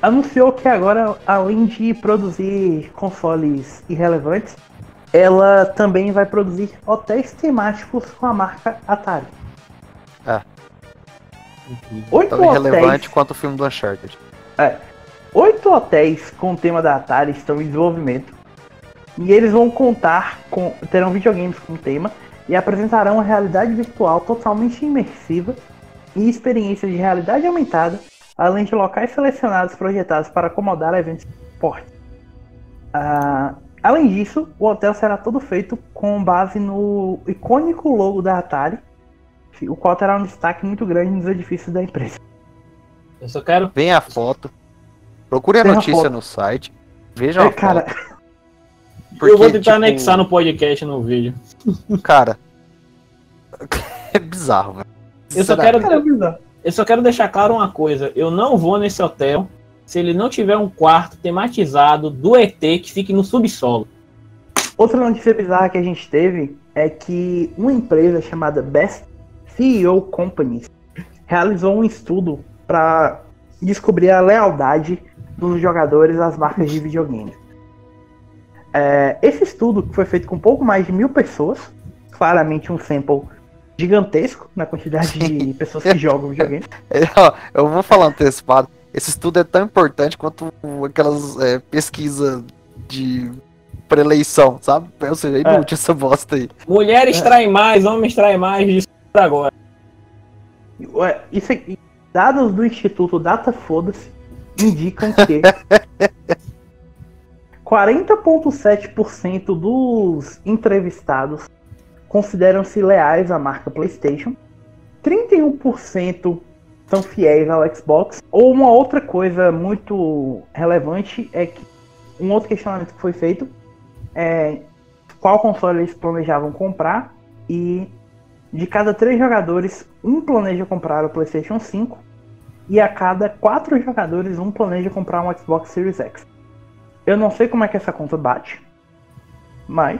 anunciou que agora, além de produzir consoles irrelevantes, ela também vai produzir hotéis temáticos com a marca Atari. Oito Tão irrelevante hotéis, quanto o filme do Uncharted. oito hotéis com o tema da Atari estão em desenvolvimento. E eles vão contar com. terão videogames com o tema e apresentarão uma realidade virtual totalmente imersiva e experiências de realidade aumentada, além de locais selecionados projetados para acomodar eventos de esporte. Ah, além disso, o hotel será todo feito com base no icônico logo da Atari, o qual terá um destaque muito grande nos edifícios da empresa. Eu só quero. Vem a foto. Procure a Tem a notícia foto. no site. Veja É, a cara, foto. <laughs> eu vou porque, tentar tipo, anexar no podcast no vídeo. Cara. <laughs> É bizarro, velho. Eu só quero- cara, é bizarro. Eu só quero deixar claro uma coisa: eu não vou nesse hotel se ele não tiver um quarto tematizado do ET que fique no subsolo. Outra notícia bizarra que a gente teve é que uma empresa chamada Best CEO Companies realizou um estudo para descobrir a lealdade dos jogadores às marcas de videogame. É, esse estudo foi feito com pouco mais de mil pessoas, claramente um sample gigantesco na quantidade de pessoas que jogam videogame. <laughs> É, eu vou falar antecipado. Esse estudo é tão importante quanto aquelas é, pesquisas de preleição, sabe? Ou seja, é inútil essa bosta aí. Mulheres traem mais, homens traem mais, disso agora. Ué, Isso aqui, dados do Instituto Data Foda-se indicam que <laughs> 40,7% dos entrevistados consideram-se leais à marca PlayStation, 31% são fiéis ao Xbox, ou uma outra coisa muito relevante é que um outro questionamento que foi feito é qual console eles planejavam comprar. E de cada três jogadores, um planeja comprar o PlayStation 5 e a cada quatro jogadores, um planeja comprar um Xbox Series X. Eu não sei como é que essa conta bate, mas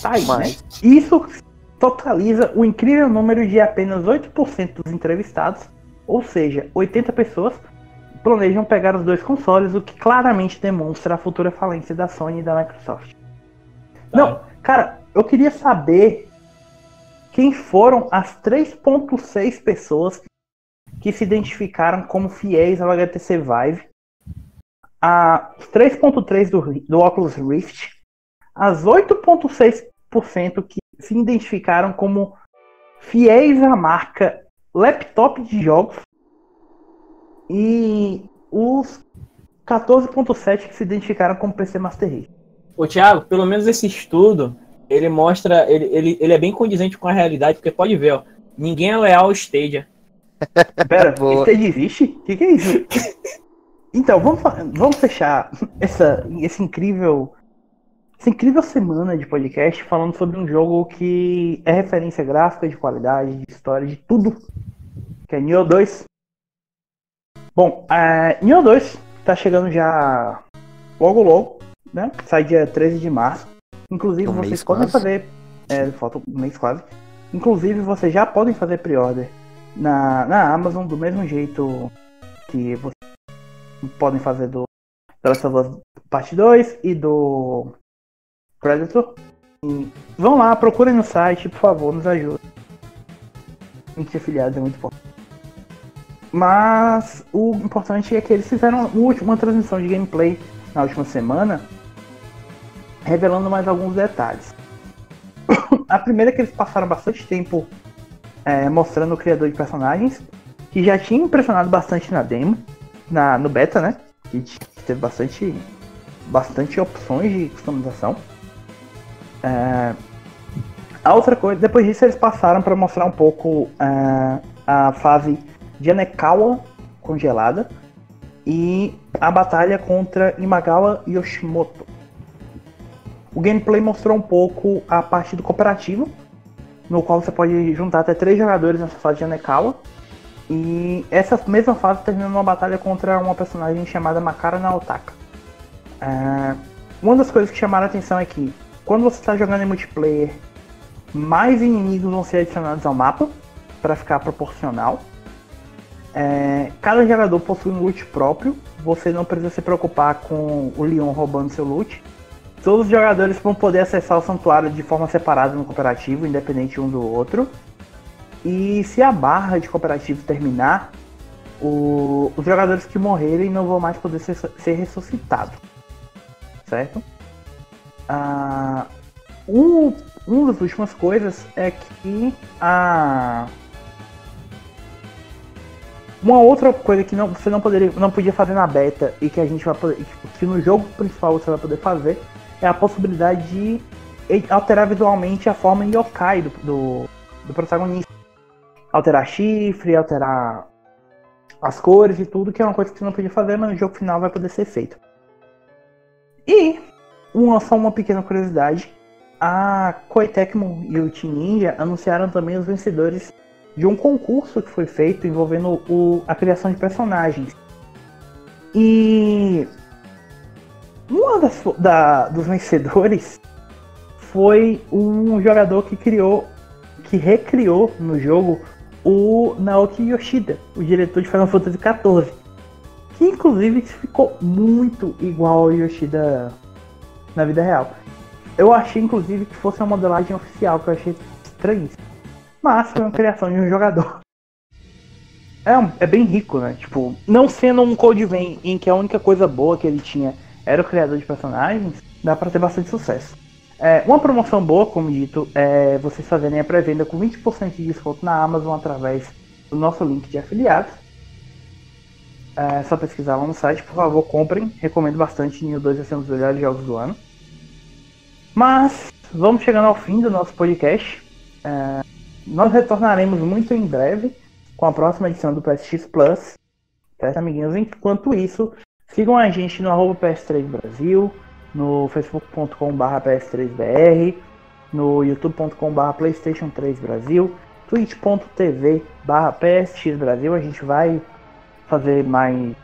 tá aí, né? Isso totaliza o incrível número de apenas 8% dos entrevistados, ou seja, 80 pessoas planejam pegar os dois consoles, o que claramente demonstra a futura falência da Sony e da Microsoft. Não, cara, eu queria saber quem foram as 3.6 pessoas que se identificaram como fiéis ao HTC Vive, a 3.3 do, do Oculus Rift, as 8.6% que se identificaram como fiéis à marca laptop de jogos e os 14.7 que se identificaram como PC Master Race. Ô, Thiago, pelo menos esse estudo, ele mostra, ele, ele, ele é bem condizente com a realidade, porque pode ver, ó, ninguém é leal ao Stadia. <laughs> Pera, Boa. Stage existe? O que, que é isso? <laughs> Então, vamos, vamos fechar essa, esse incrível, essa incrível semana de podcast falando sobre um jogo que é referência gráfica, de qualidade, de história, de tudo que é Nioh 2. Bom, é, Nioh 2 tá chegando já logo logo, né? Sai dia 13 de março. Inclusive, Um vocês podem quase. fazer. É, falta um mês quase. Inclusive, vocês já podem fazer pre-order na, na Amazon do mesmo jeito que vocês podem fazer do The Last of Us Parte 2 e do Predator. E vão lá, procurem no site, por favor, nos. Link de afiliados é muito importante. Mas o importante é que eles fizeram uma transmissão de gameplay na última semana, revelando mais alguns detalhes. <coughs> A primeira é que eles passaram bastante tempo é, mostrando o criador de personagens, que já tinha impressionado bastante na demo, na, no beta, né? Que teve bastante, bastante opções de customização. É, a outra coisa, depois disso eles passaram para mostrar um pouco é, a fase de Anekawa congelada e a batalha contra Imagawa Yoshimoto. O gameplay mostrou um pouco a parte do cooperativo, no qual você pode juntar até três jogadores nessa fase de Anekawa. E essa mesma fase termina numa batalha contra uma personagem chamada Makara Naotaka. É, uma das coisas que chamaram a atenção é que quando você está jogando em multiplayer, mais inimigos vão ser adicionados ao mapa para ficar proporcional. É, cada jogador possui um loot próprio, você não precisa se preocupar com o Leon roubando seu loot. Todos os jogadores vão poder acessar o santuário de forma separada no cooperativo, independente um do outro. E se a barra de cooperativo terminar, o- os jogadores que morrerem não vão mais poder ser, ser ressuscitados. Certo? Ah, um, uma das últimas coisas é que a. Uma outra coisa que não, você não, poderia, não podia fazer na beta e que a gente vai poder. que no jogo principal você vai poder fazer é a possibilidade de alterar visualmente a forma yokai do, do, do protagonista. Alterar chifre, alterar as cores e tudo, que é uma coisa que você não podia fazer, mas no jogo final vai poder ser feito. E uma, só uma pequena curiosidade. A Koei e o Team Ninja anunciaram também os vencedores de um concurso que foi feito envolvendo o- a criação de personagens. E uma das, da- dos vencedores foi um jogador que criou, que recriou no jogo o Naoki Yoshida, o diretor de Final Fantasy XIV. Que inclusive ficou muito igual ao Yoshida na vida real. Eu achei inclusive que fosse uma modelagem oficial, que eu achei estranho. Mas foi uma criação de um jogador. É, é bem rico, né? Tipo, não sendo um Code Vein em que a única coisa boa que ele tinha era o criador de personagens, dá pra ter bastante sucesso. É, uma promoção boa, como dito, é vocês fazerem a pré-venda com 20% de desconto na Amazon através do nosso link de afiliados. É só pesquisar lá no site, por favor, comprem. Recomendo bastante. Ninho 2 vai ser um dos melhores jogos do ano. Mas vamos chegando ao fim do nosso podcast. É, nós retornaremos muito em breve com a próxima edição do PSX Plus. Certo, amiguinhos? Enquanto isso, sigam a gente no arroba PS3 Brasil, no facebook.com.br PS3BR, no youtube.com.br PlayStation 3 Brasil, twitch.tv PSX Brasil. A gente vai fazer mais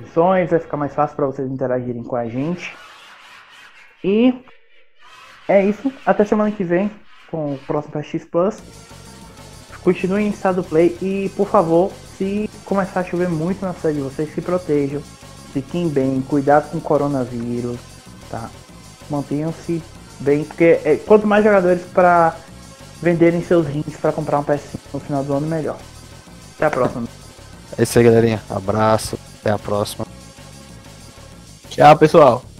edições, vai ficar mais fácil para vocês interagirem com a gente. E é isso. Até semana que vem com o próximo PSX Plus. Continuem em estado play e, por favor, se começar a chover muito na cidade de vocês, se protejam. Fiquem bem, cuidado com o coronavírus, tá? Mantenham-se bem, porque é, quanto mais jogadores para venderem seus rins para comprar um PS5 no final do ano, melhor. Até a próxima. É isso aí, galerinha. Abraço. Até a próxima. Tchau, pessoal.